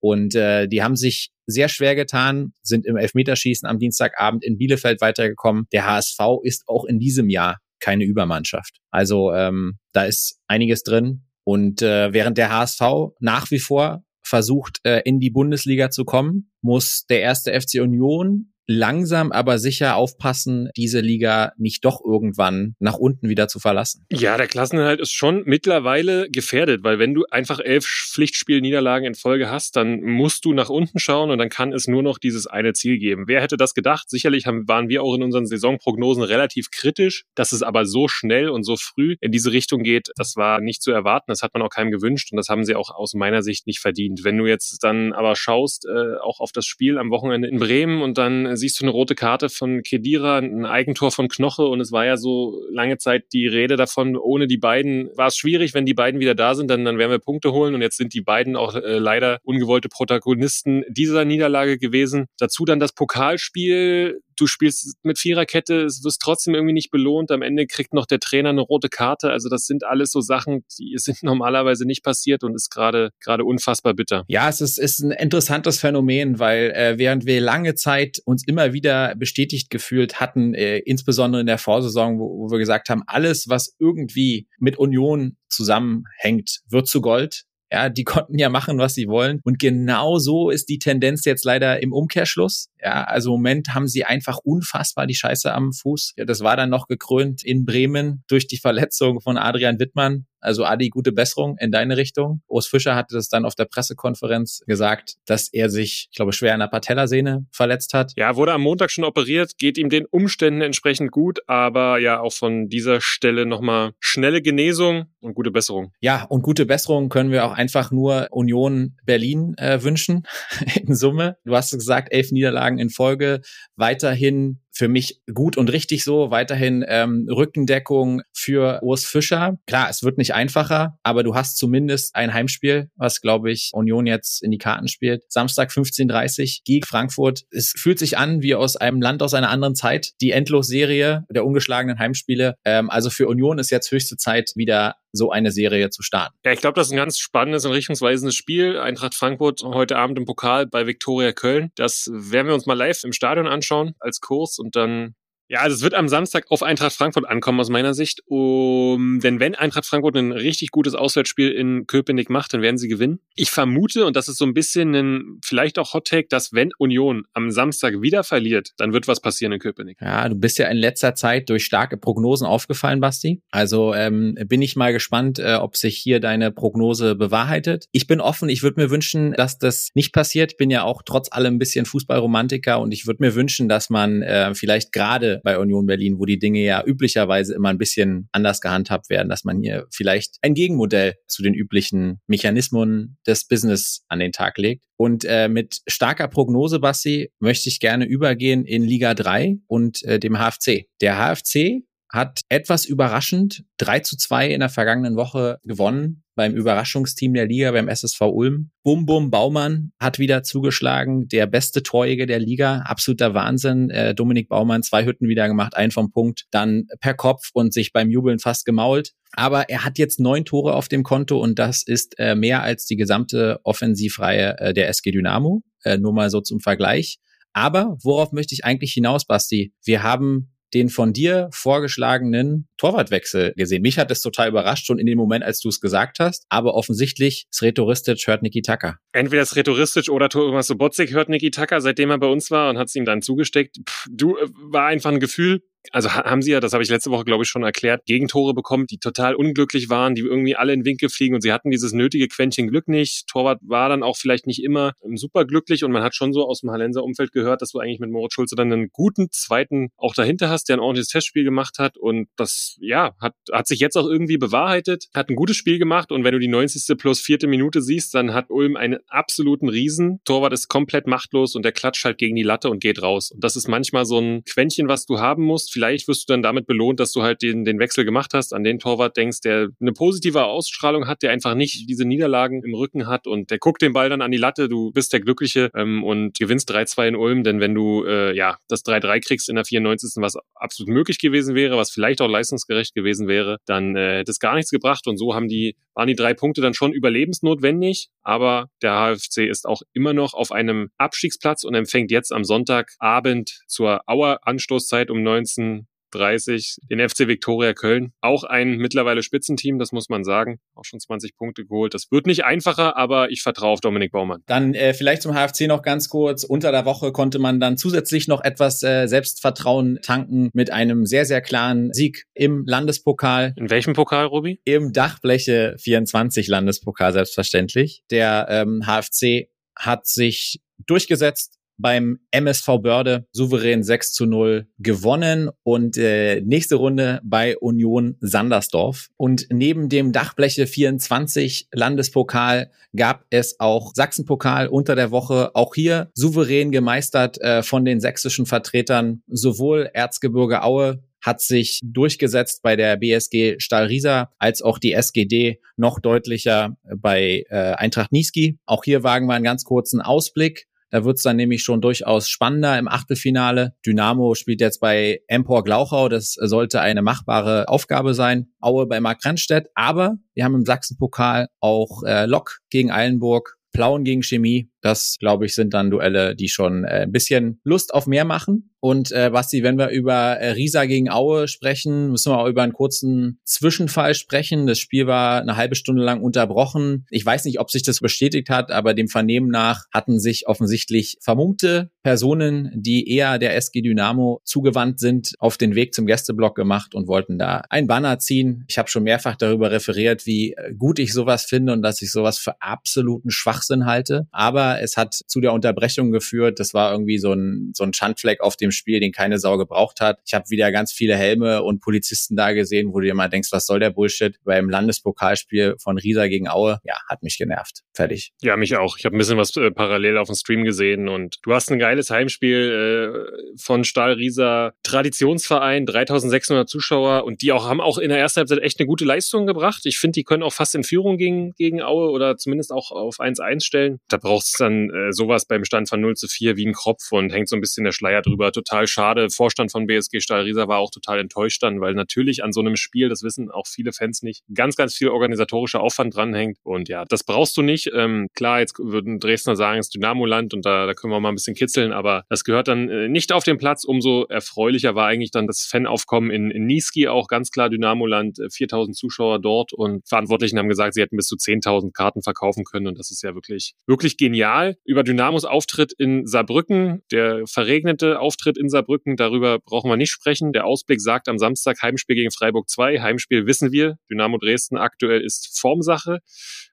Und äh, die haben sich sehr schwer getan, sind im Elfmeterschießen am Dienstagabend in Bielefeld weitergekommen. Der HSV ist auch in diesem Jahr keine Übermannschaft. Also ähm, da ist einiges drin. Und äh, während der HSV nach wie vor versucht, äh, in die Bundesliga zu kommen, muss der erste FC Union langsam aber sicher aufpassen, diese Liga nicht doch irgendwann nach unten wieder zu verlassen. Ja, der Klassenerhalt ist schon mittlerweile gefährdet, weil wenn du einfach elf Pflichtspielniederlagen in Folge hast, dann musst du nach unten schauen und dann kann es nur noch dieses eine Ziel geben. Wer hätte das gedacht? Sicherlich haben, waren wir auch in unseren Saisonprognosen relativ kritisch, dass es aber so schnell und so früh in diese Richtung geht, das war nicht zu erwarten, das hat man auch keinem gewünscht und das haben sie auch aus meiner Sicht nicht verdient. Wenn du jetzt dann aber schaust, äh, auch auf das Spiel am Wochenende in Bremen und dann siehst du eine rote Karte von Kedira, ein Eigentor von Knoche und es war ja so lange Zeit die Rede davon, ohne die beiden war es schwierig, wenn die beiden wieder da sind, dann, dann werden wir Punkte holen und jetzt sind die beiden auch äh, leider ungewollte Protagonisten dieser Niederlage gewesen. Dazu dann das Pokalspiel, du spielst mit Viererkette, es wirst trotzdem irgendwie nicht belohnt. Am Ende kriegt noch der Trainer eine rote Karte. Also das sind alles so Sachen, die (laughs) sind normalerweise nicht passiert und ist gerade gerade unfassbar bitter. Ja, es ist, ist ein interessantes Phänomen, weil äh, während wir lange Zeit uns immer wieder bestätigt gefühlt hatten, äh, insbesondere in der Vorsaison, wo, wo wir gesagt haben, alles, was irgendwie mit Union zusammenhängt, wird zu Gold. Ja, die konnten ja machen, was sie wollen. Und genau so ist die Tendenz jetzt leider im Umkehrschluss. Ja, also im Moment haben sie einfach unfassbar die Scheiße am Fuß. Ja, das war dann noch gekrönt in Bremen durch die Verletzung von Adrian Wittmann. Also Adi, gute Besserung in deine Richtung. Urs Fischer hatte das dann auf der Pressekonferenz gesagt, dass er sich, ich glaube, schwer an der Patellasehne verletzt hat. Ja, wurde am Montag schon operiert, geht ihm den Umständen entsprechend gut, aber ja, auch von dieser Stelle nochmal schnelle Genesung und gute Besserung. Ja, und gute Besserung können wir auch einfach nur Union Berlin äh, wünschen (laughs) in Summe. Du hast gesagt, elf Niederlagen in Folge, weiterhin für mich gut und richtig so. Weiterhin ähm, Rückendeckung für Urs Fischer. Klar, es wird nicht einfacher, aber du hast zumindest ein Heimspiel, was, glaube ich, Union jetzt in die Karten spielt. Samstag 15.30 gegen Frankfurt. Es fühlt sich an wie aus einem Land aus einer anderen Zeit. Die Endlosserie der ungeschlagenen Heimspiele. Ähm, also für Union ist jetzt höchste Zeit, wieder so eine Serie zu starten. Ja, ich glaube, das ist ein ganz spannendes und richtungsweisendes Spiel. Eintracht Frankfurt heute Abend im Pokal bei Viktoria Köln. Das werden wir uns mal live im Stadion anschauen als Kurs und dann ja, also es wird am Samstag auf Eintracht Frankfurt ankommen aus meiner Sicht. Um, denn wenn Eintracht Frankfurt ein richtig gutes Auswärtsspiel in Köpenick macht, dann werden sie gewinnen. Ich vermute, und das ist so ein bisschen ein vielleicht auch Hot Take, dass wenn Union am Samstag wieder verliert, dann wird was passieren in Köpenick. Ja, du bist ja in letzter Zeit durch starke Prognosen aufgefallen, Basti. Also ähm, bin ich mal gespannt, äh, ob sich hier deine Prognose bewahrheitet. Ich bin offen, ich würde mir wünschen, dass das nicht passiert. Bin ja auch trotz allem ein bisschen Fußballromantiker und ich würde mir wünschen, dass man äh, vielleicht gerade bei Union Berlin, wo die Dinge ja üblicherweise immer ein bisschen anders gehandhabt werden, dass man hier vielleicht ein Gegenmodell zu den üblichen Mechanismen des Business an den Tag legt. Und äh, mit starker Prognose, Bassi, möchte ich gerne übergehen in Liga 3 und äh, dem HFC. Der HFC hat etwas überraschend 3 zu 2 in der vergangenen Woche gewonnen beim Überraschungsteam der Liga, beim SSV Ulm. Bum Bum Baumann hat wieder zugeschlagen, der beste Torjäger der Liga, absoluter Wahnsinn. Äh, Dominik Baumann zwei Hütten wieder gemacht, ein vom Punkt, dann per Kopf und sich beim Jubeln fast gemault. Aber er hat jetzt neun Tore auf dem Konto und das ist äh, mehr als die gesamte Offensivreihe äh, der SG Dynamo. Äh, nur mal so zum Vergleich. Aber worauf möchte ich eigentlich hinaus, Basti? Wir haben den von dir vorgeschlagenen Torwartwechsel gesehen. Mich hat es total überrascht, schon in dem Moment, als du es gesagt hast. Aber offensichtlich, Sretoristic hört Niki Taka. Entweder Sretoristic oder Thomas Sobotzik hört Niki Taka, seitdem er bei uns war und hat es ihm dann zugesteckt. Pff, du, äh, war einfach ein Gefühl, also haben sie ja, das habe ich letzte Woche, glaube ich, schon erklärt, Gegentore bekommen, die total unglücklich waren, die irgendwie alle in Winkel fliegen und sie hatten dieses nötige Quäntchen Glück nicht. Torwart war dann auch vielleicht nicht immer super glücklich und man hat schon so aus dem Hallenser Umfeld gehört, dass du eigentlich mit Moritz Schulze dann einen guten zweiten auch dahinter hast, der ein ordentliches Testspiel gemacht hat und das, ja, hat, hat sich jetzt auch irgendwie bewahrheitet, hat ein gutes Spiel gemacht und wenn du die 90. plus vierte Minute siehst, dann hat Ulm einen absoluten Riesen. Torwart ist komplett machtlos und der klatscht halt gegen die Latte und geht raus. Und das ist manchmal so ein Quäntchen, was du haben musst. Vielleicht wirst du dann damit belohnt, dass du halt den, den Wechsel gemacht hast, an den Torwart denkst, der eine positive Ausstrahlung hat, der einfach nicht diese Niederlagen im Rücken hat und der guckt den Ball dann an die Latte, du bist der Glückliche ähm, und gewinnst 3-2 in Ulm, denn wenn du äh, ja das 3-3 kriegst in der 94. was absolut möglich gewesen wäre, was vielleicht auch leistungsgerecht gewesen wäre, dann äh, hätte es gar nichts gebracht und so haben die waren die drei Punkte dann schon überlebensnotwendig, aber der HFC ist auch immer noch auf einem Abstiegsplatz und empfängt jetzt am Sonntagabend zur Auer Anstoßzeit um 19 30 den FC Viktoria Köln. Auch ein mittlerweile Spitzenteam, das muss man sagen. Auch schon 20 Punkte geholt. Das wird nicht einfacher, aber ich vertraue auf Dominik Baumann. Dann äh, vielleicht zum HFC noch ganz kurz. Unter der Woche konnte man dann zusätzlich noch etwas äh, Selbstvertrauen tanken mit einem sehr, sehr klaren Sieg im Landespokal. In welchem Pokal, Robi? Im Dachbleche 24 Landespokal selbstverständlich. Der ähm, HFC hat sich durchgesetzt beim MSV Börde souverän 6 zu 0 gewonnen und äh, nächste Runde bei Union Sandersdorf. Und neben dem Dachbleche 24 Landespokal gab es auch Sachsenpokal unter der Woche, auch hier souverän gemeistert äh, von den sächsischen Vertretern, sowohl Erzgebirge Aue hat sich durchgesetzt bei der BSG Stahlrieser als auch die SGD noch deutlicher bei äh, Eintracht Niesky. Auch hier wagen wir einen ganz kurzen Ausblick. Da wird's dann nämlich schon durchaus spannender im Achtelfinale. Dynamo spielt jetzt bei Empor Glauchau. Das sollte eine machbare Aufgabe sein. Aue bei Mark Rennstedt. Aber wir haben im Sachsenpokal auch äh, Lok gegen Eilenburg, Plauen gegen Chemie. Das, glaube ich, sind dann Duelle, die schon äh, ein bisschen Lust auf mehr machen. Und äh, Basti, wenn wir über äh, Riesa gegen Aue sprechen, müssen wir auch über einen kurzen Zwischenfall sprechen. Das Spiel war eine halbe Stunde lang unterbrochen. Ich weiß nicht, ob sich das bestätigt hat, aber dem Vernehmen nach hatten sich offensichtlich vermummte Personen, die eher der SG Dynamo zugewandt sind, auf den Weg zum Gästeblock gemacht und wollten da ein Banner ziehen. Ich habe schon mehrfach darüber referiert, wie gut ich sowas finde und dass ich sowas für absoluten Schwachsinn halte. Aber es hat zu der Unterbrechung geführt. Das war irgendwie so ein, so ein Schandfleck auf dem Spiel, den keine Sau gebraucht hat. Ich habe wieder ganz viele Helme und Polizisten da gesehen, wo du dir mal denkst, was soll der Bullshit? Beim Landespokalspiel von Riesa gegen Aue, ja, hat mich genervt. Fertig. Ja, mich auch. Ich habe ein bisschen was äh, parallel auf dem Stream gesehen und du hast ein geiles Heimspiel äh, von Stahl Riesa, Traditionsverein, 3600 Zuschauer und die auch haben auch in der ersten Halbzeit echt eine gute Leistung gebracht. Ich finde, die können auch fast in Führung gegen, gegen Aue oder zumindest auch auf 1-1 stellen. Da braucht es dann äh, sowas beim Stand von 0 zu 4 wie ein Kropf und hängt so ein bisschen der Schleier drüber total schade. Vorstand von BSG Stahl Riesa war auch total enttäuscht dann, weil natürlich an so einem Spiel, das wissen auch viele Fans nicht, ganz, ganz viel organisatorischer Aufwand dranhängt. Und ja, das brauchst du nicht. Ähm, klar, jetzt würden Dresdner sagen, es ist Dynamo-Land und da, da können wir mal ein bisschen kitzeln, aber das gehört dann äh, nicht auf den Platz. Umso erfreulicher war eigentlich dann das Fanaufkommen in, in Niski, auch ganz klar Dynamo-Land, 4000 äh, Zuschauer dort und Verantwortlichen haben gesagt, sie hätten bis zu 10.000 Karten verkaufen können und das ist ja wirklich, wirklich genial. Über Dynamos Auftritt in Saarbrücken, der verregnete Auftritt in Saarbrücken, darüber brauchen wir nicht sprechen. Der Ausblick sagt am Samstag Heimspiel gegen Freiburg 2. Heimspiel wissen wir. Dynamo Dresden aktuell ist Formsache.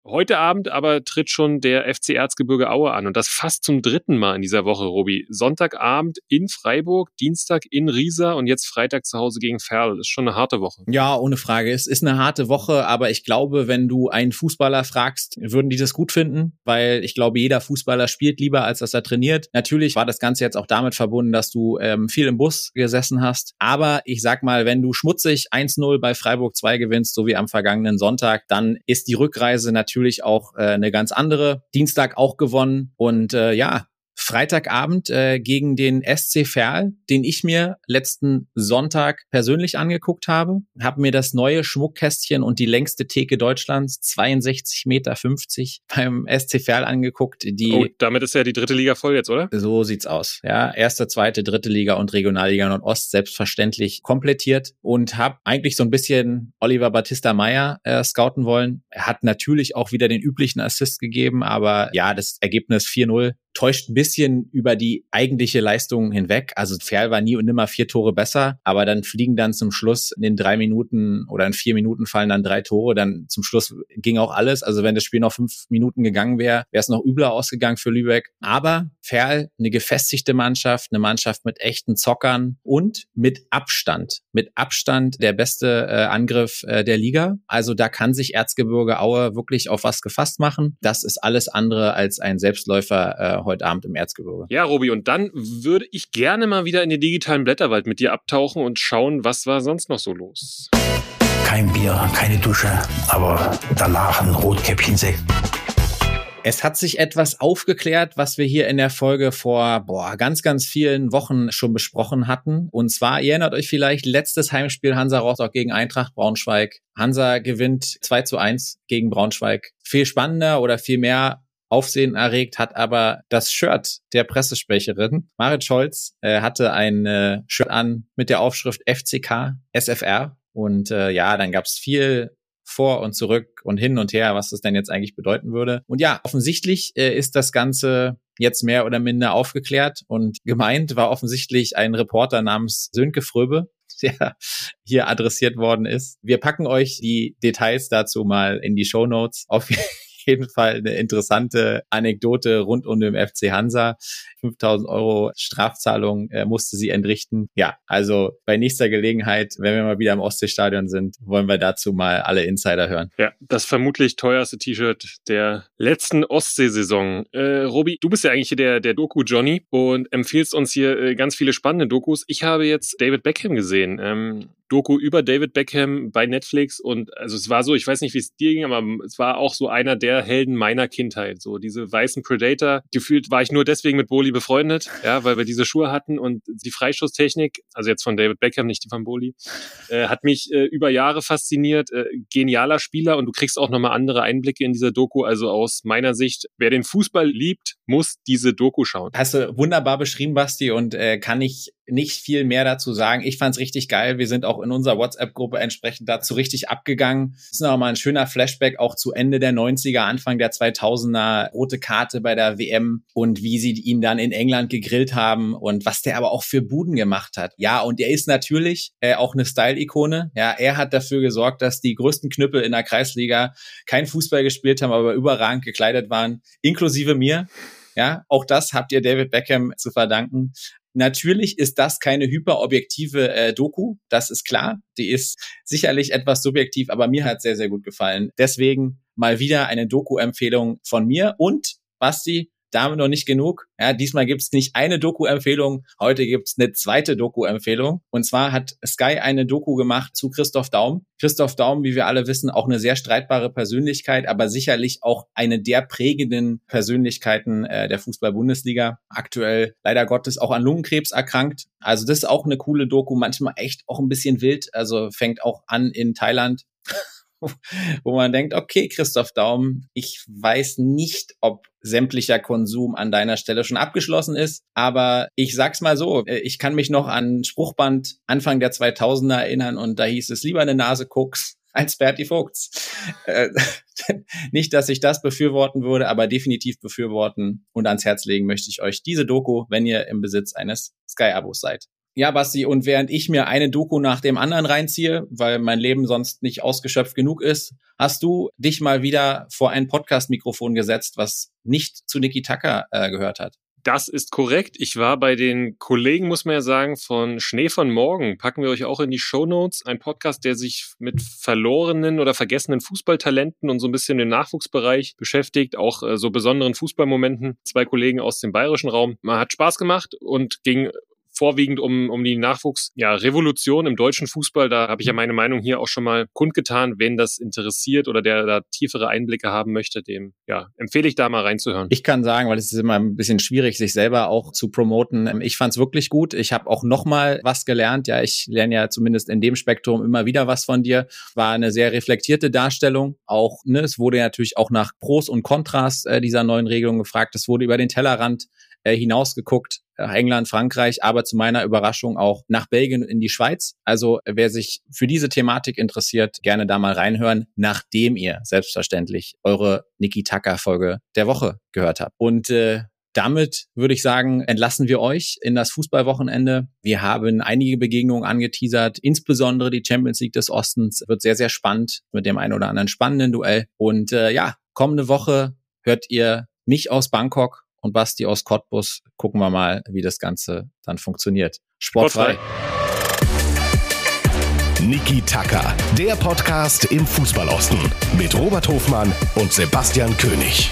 Heute Abend aber tritt schon der FC Erzgebirge Aue an und das fast zum dritten Mal in dieser Woche, Robi. Sonntagabend in Freiburg, Dienstag in Riesa und jetzt Freitag zu Hause gegen Ferl. Das ist schon eine harte Woche. Ja, ohne Frage. Es ist eine harte Woche, aber ich glaube, wenn du einen Fußballer fragst, würden die das gut finden, weil ich glaube, jeder Fußballer spielt lieber, als dass er trainiert. Natürlich war das Ganze jetzt auch damit verbunden, dass du ähm, viel im Bus gesessen hast. Aber ich sag mal, wenn du schmutzig 1-0 bei Freiburg 2 gewinnst, so wie am vergangenen Sonntag, dann ist die Rückreise natürlich auch äh, eine ganz andere. Dienstag auch gewonnen und äh, ja, Freitagabend äh, gegen den SC Verl, den ich mir letzten Sonntag persönlich angeguckt habe. Habe mir das neue Schmuckkästchen und die längste Theke Deutschlands, 62,50 Meter beim SC Verl angeguckt. Die, oh, damit ist ja die dritte Liga voll jetzt, oder? So sieht's aus. Ja, erste, zweite, dritte Liga und Regionalliga Nordost selbstverständlich komplettiert und habe eigentlich so ein bisschen Oliver Battista Meyer äh, scouten wollen. Er hat natürlich auch wieder den üblichen Assist gegeben, aber ja, das Ergebnis 4-0 täuscht ein bisschen über die eigentliche Leistung hinweg. Also Ferl war nie und nimmer vier Tore besser, aber dann fliegen dann zum Schluss in den drei Minuten oder in vier Minuten fallen dann drei Tore. Dann zum Schluss ging auch alles. Also wenn das Spiel noch fünf Minuten gegangen wäre, wäre es noch übler ausgegangen für Lübeck. Aber Ferl, eine gefestigte Mannschaft, eine Mannschaft mit echten Zockern und mit Abstand, mit Abstand der beste äh, Angriff äh, der Liga. Also da kann sich Erzgebirge Aue wirklich auf was gefasst machen. Das ist alles andere als ein Selbstläufer äh, heute Abend im Erzgebirge. Ja, Robi, und dann würde ich gerne mal wieder in den digitalen Blätterwald mit dir abtauchen und schauen, was war sonst noch so los. Kein Bier, keine Dusche, aber danach ein Rotkäppchensekt. Es hat sich etwas aufgeklärt, was wir hier in der Folge vor boah, ganz, ganz vielen Wochen schon besprochen hatten. Und zwar, ihr erinnert euch vielleicht, letztes Heimspiel Hansa Rostock gegen Eintracht Braunschweig. Hansa gewinnt 2 zu 1 gegen Braunschweig. Viel spannender oder viel mehr Aufsehen erregt hat aber das Shirt der Pressesprecherin. Marit Scholz äh, hatte ein äh, Shirt an mit der Aufschrift FCK SFR. Und äh, ja, dann gab's viel vor und zurück und hin und her, was das denn jetzt eigentlich bedeuten würde. Und ja, offensichtlich äh, ist das Ganze jetzt mehr oder minder aufgeklärt und gemeint war offensichtlich ein Reporter namens Sönke Fröbe, (laughs) der hier adressiert worden ist. Wir packen euch die Details dazu mal in die Show Notes. Auf jeden Fall eine interessante Anekdote rund um den FC Hansa. 5000 Euro Strafzahlung äh, musste sie entrichten. Ja, also bei nächster Gelegenheit, wenn wir mal wieder im Ostseestadion sind, wollen wir dazu mal alle Insider hören. Ja, das vermutlich teuerste T-Shirt der letzten Ostseesaison. Äh, Robi, du bist ja eigentlich der, der Doku-Johnny und empfiehlst uns hier äh, ganz viele spannende Dokus. Ich habe jetzt David Beckham gesehen. Ähm, Doku über David Beckham bei Netflix und also es war so, ich weiß nicht, wie es dir ging, aber es war auch so einer der Helden meiner Kindheit. So diese weißen Predator. Gefühlt war ich nur deswegen mit Boli befreundet, ja, weil wir diese Schuhe hatten und die Freischusstechnik, also jetzt von David Beckham, nicht die von Boli, äh, hat mich äh, über Jahre fasziniert. Äh, genialer Spieler und du kriegst auch nochmal andere Einblicke in dieser Doku. Also aus meiner Sicht, wer den Fußball liebt, muss diese Doku schauen. Hast du wunderbar beschrieben, Basti, und äh, kann ich nicht viel mehr dazu sagen. Ich fand's richtig geil. Wir sind auch in unserer WhatsApp-Gruppe entsprechend dazu richtig abgegangen. Das ist nochmal ein schöner Flashback auch zu Ende der 90er, Anfang der 2000er, rote Karte bei der WM und wie sie ihn dann in England gegrillt haben und was der aber auch für Buden gemacht hat. Ja, und er ist natürlich äh, auch eine Style-Ikone. Ja, er hat dafür gesorgt, dass die größten Knüppel in der Kreisliga kein Fußball gespielt haben, aber überragend gekleidet waren, inklusive mir. Ja, auch das habt ihr David Beckham zu verdanken. Natürlich ist das keine hyperobjektive äh, Doku, das ist klar. Die ist sicherlich etwas subjektiv, aber mir hat sehr, sehr gut gefallen. Deswegen mal wieder eine Doku-Empfehlung von mir und Basti, damit noch nicht genug. Ja, diesmal gibt's nicht eine Doku-Empfehlung, heute gibt's eine zweite Doku-Empfehlung. Und zwar hat Sky eine Doku gemacht zu Christoph Daum. Christoph Daum, wie wir alle wissen, auch eine sehr streitbare Persönlichkeit, aber sicherlich auch eine der prägenden Persönlichkeiten äh, der Fußball-Bundesliga. Aktuell leider Gottes auch an Lungenkrebs erkrankt. Also das ist auch eine coole Doku, manchmal echt auch ein bisschen wild. Also fängt auch an in Thailand. (laughs) wo man denkt, okay, Christoph Daum, ich weiß nicht, ob sämtlicher Konsum an deiner Stelle schon abgeschlossen ist, aber ich sag's mal so, äh, ich kann mich noch an Spruchband Anfang der 2000er erinnern und da hieß es lieber eine Nase Koks (laughs) als Bertie Vogts. Äh, (laughs) nicht, dass ich das befürworten würde, aber definitiv befürworten und ans Herz legen möchte ich euch diese Doku, wenn ihr im Besitz eines Sky-Abos seid. Ja, Basti, und während ich mir eine Doku nach dem anderen reinziehe, weil mein Leben sonst nicht ausgeschöpft genug ist, hast du dich mal wieder vor ein Podcast-Mikrofon gesetzt, was nicht zu Niki Tucker äh, gehört hat. Das ist korrekt. Ich war bei den Kollegen, muss man ja sagen, von Schnee von Morgen. Packen wir euch auch in die Show Notes. Ein Podcast, der sich mit verlorenen oder vergessenen Fußballtalenten und so ein bisschen im Nachwuchsbereich beschäftigt. Auch äh, so besonderen Fußballmomenten. Zwei Kollegen aus dem bayerischen Raum. Man hat Spaß gemacht und ging vorwiegend um, um die Nachwuchs, ja, im deutschen Fußball. Da habe ich ja meine Meinung hier auch schon mal kundgetan. Wen das interessiert oder der da tiefere Einblicke haben möchte, dem, ja, empfehle ich da mal reinzuhören. Ich kann sagen, weil es ist immer ein bisschen schwierig, sich selber auch zu promoten. Ich fand es wirklich gut. Ich habe auch noch mal was gelernt. Ja, ich lerne ja zumindest in dem Spektrum immer wieder was von dir. War eine sehr reflektierte Darstellung. Auch, ne, es wurde natürlich auch nach Pros und Kontras äh, dieser neuen Regelung gefragt. Es wurde über den Tellerrand äh, hinausgeguckt, England, Frankreich, aber zu meiner Überraschung auch nach Belgien und in die Schweiz. Also wer sich für diese Thematik interessiert, gerne da mal reinhören, nachdem ihr selbstverständlich eure Niki Tucker Folge der Woche gehört habt. Und äh, damit würde ich sagen, entlassen wir euch in das Fußballwochenende. Wir haben einige Begegnungen angeteasert, insbesondere die Champions League des Ostens wird sehr, sehr spannend mit dem einen oder anderen spannenden Duell. Und äh, ja, kommende Woche hört ihr mich aus Bangkok und Basti aus Cottbus. Gucken wir mal, wie das Ganze dann funktioniert. Sportfrei. Sportfrei. Niki Tacker, der Podcast im Fußballosten mit Robert Hofmann und Sebastian König.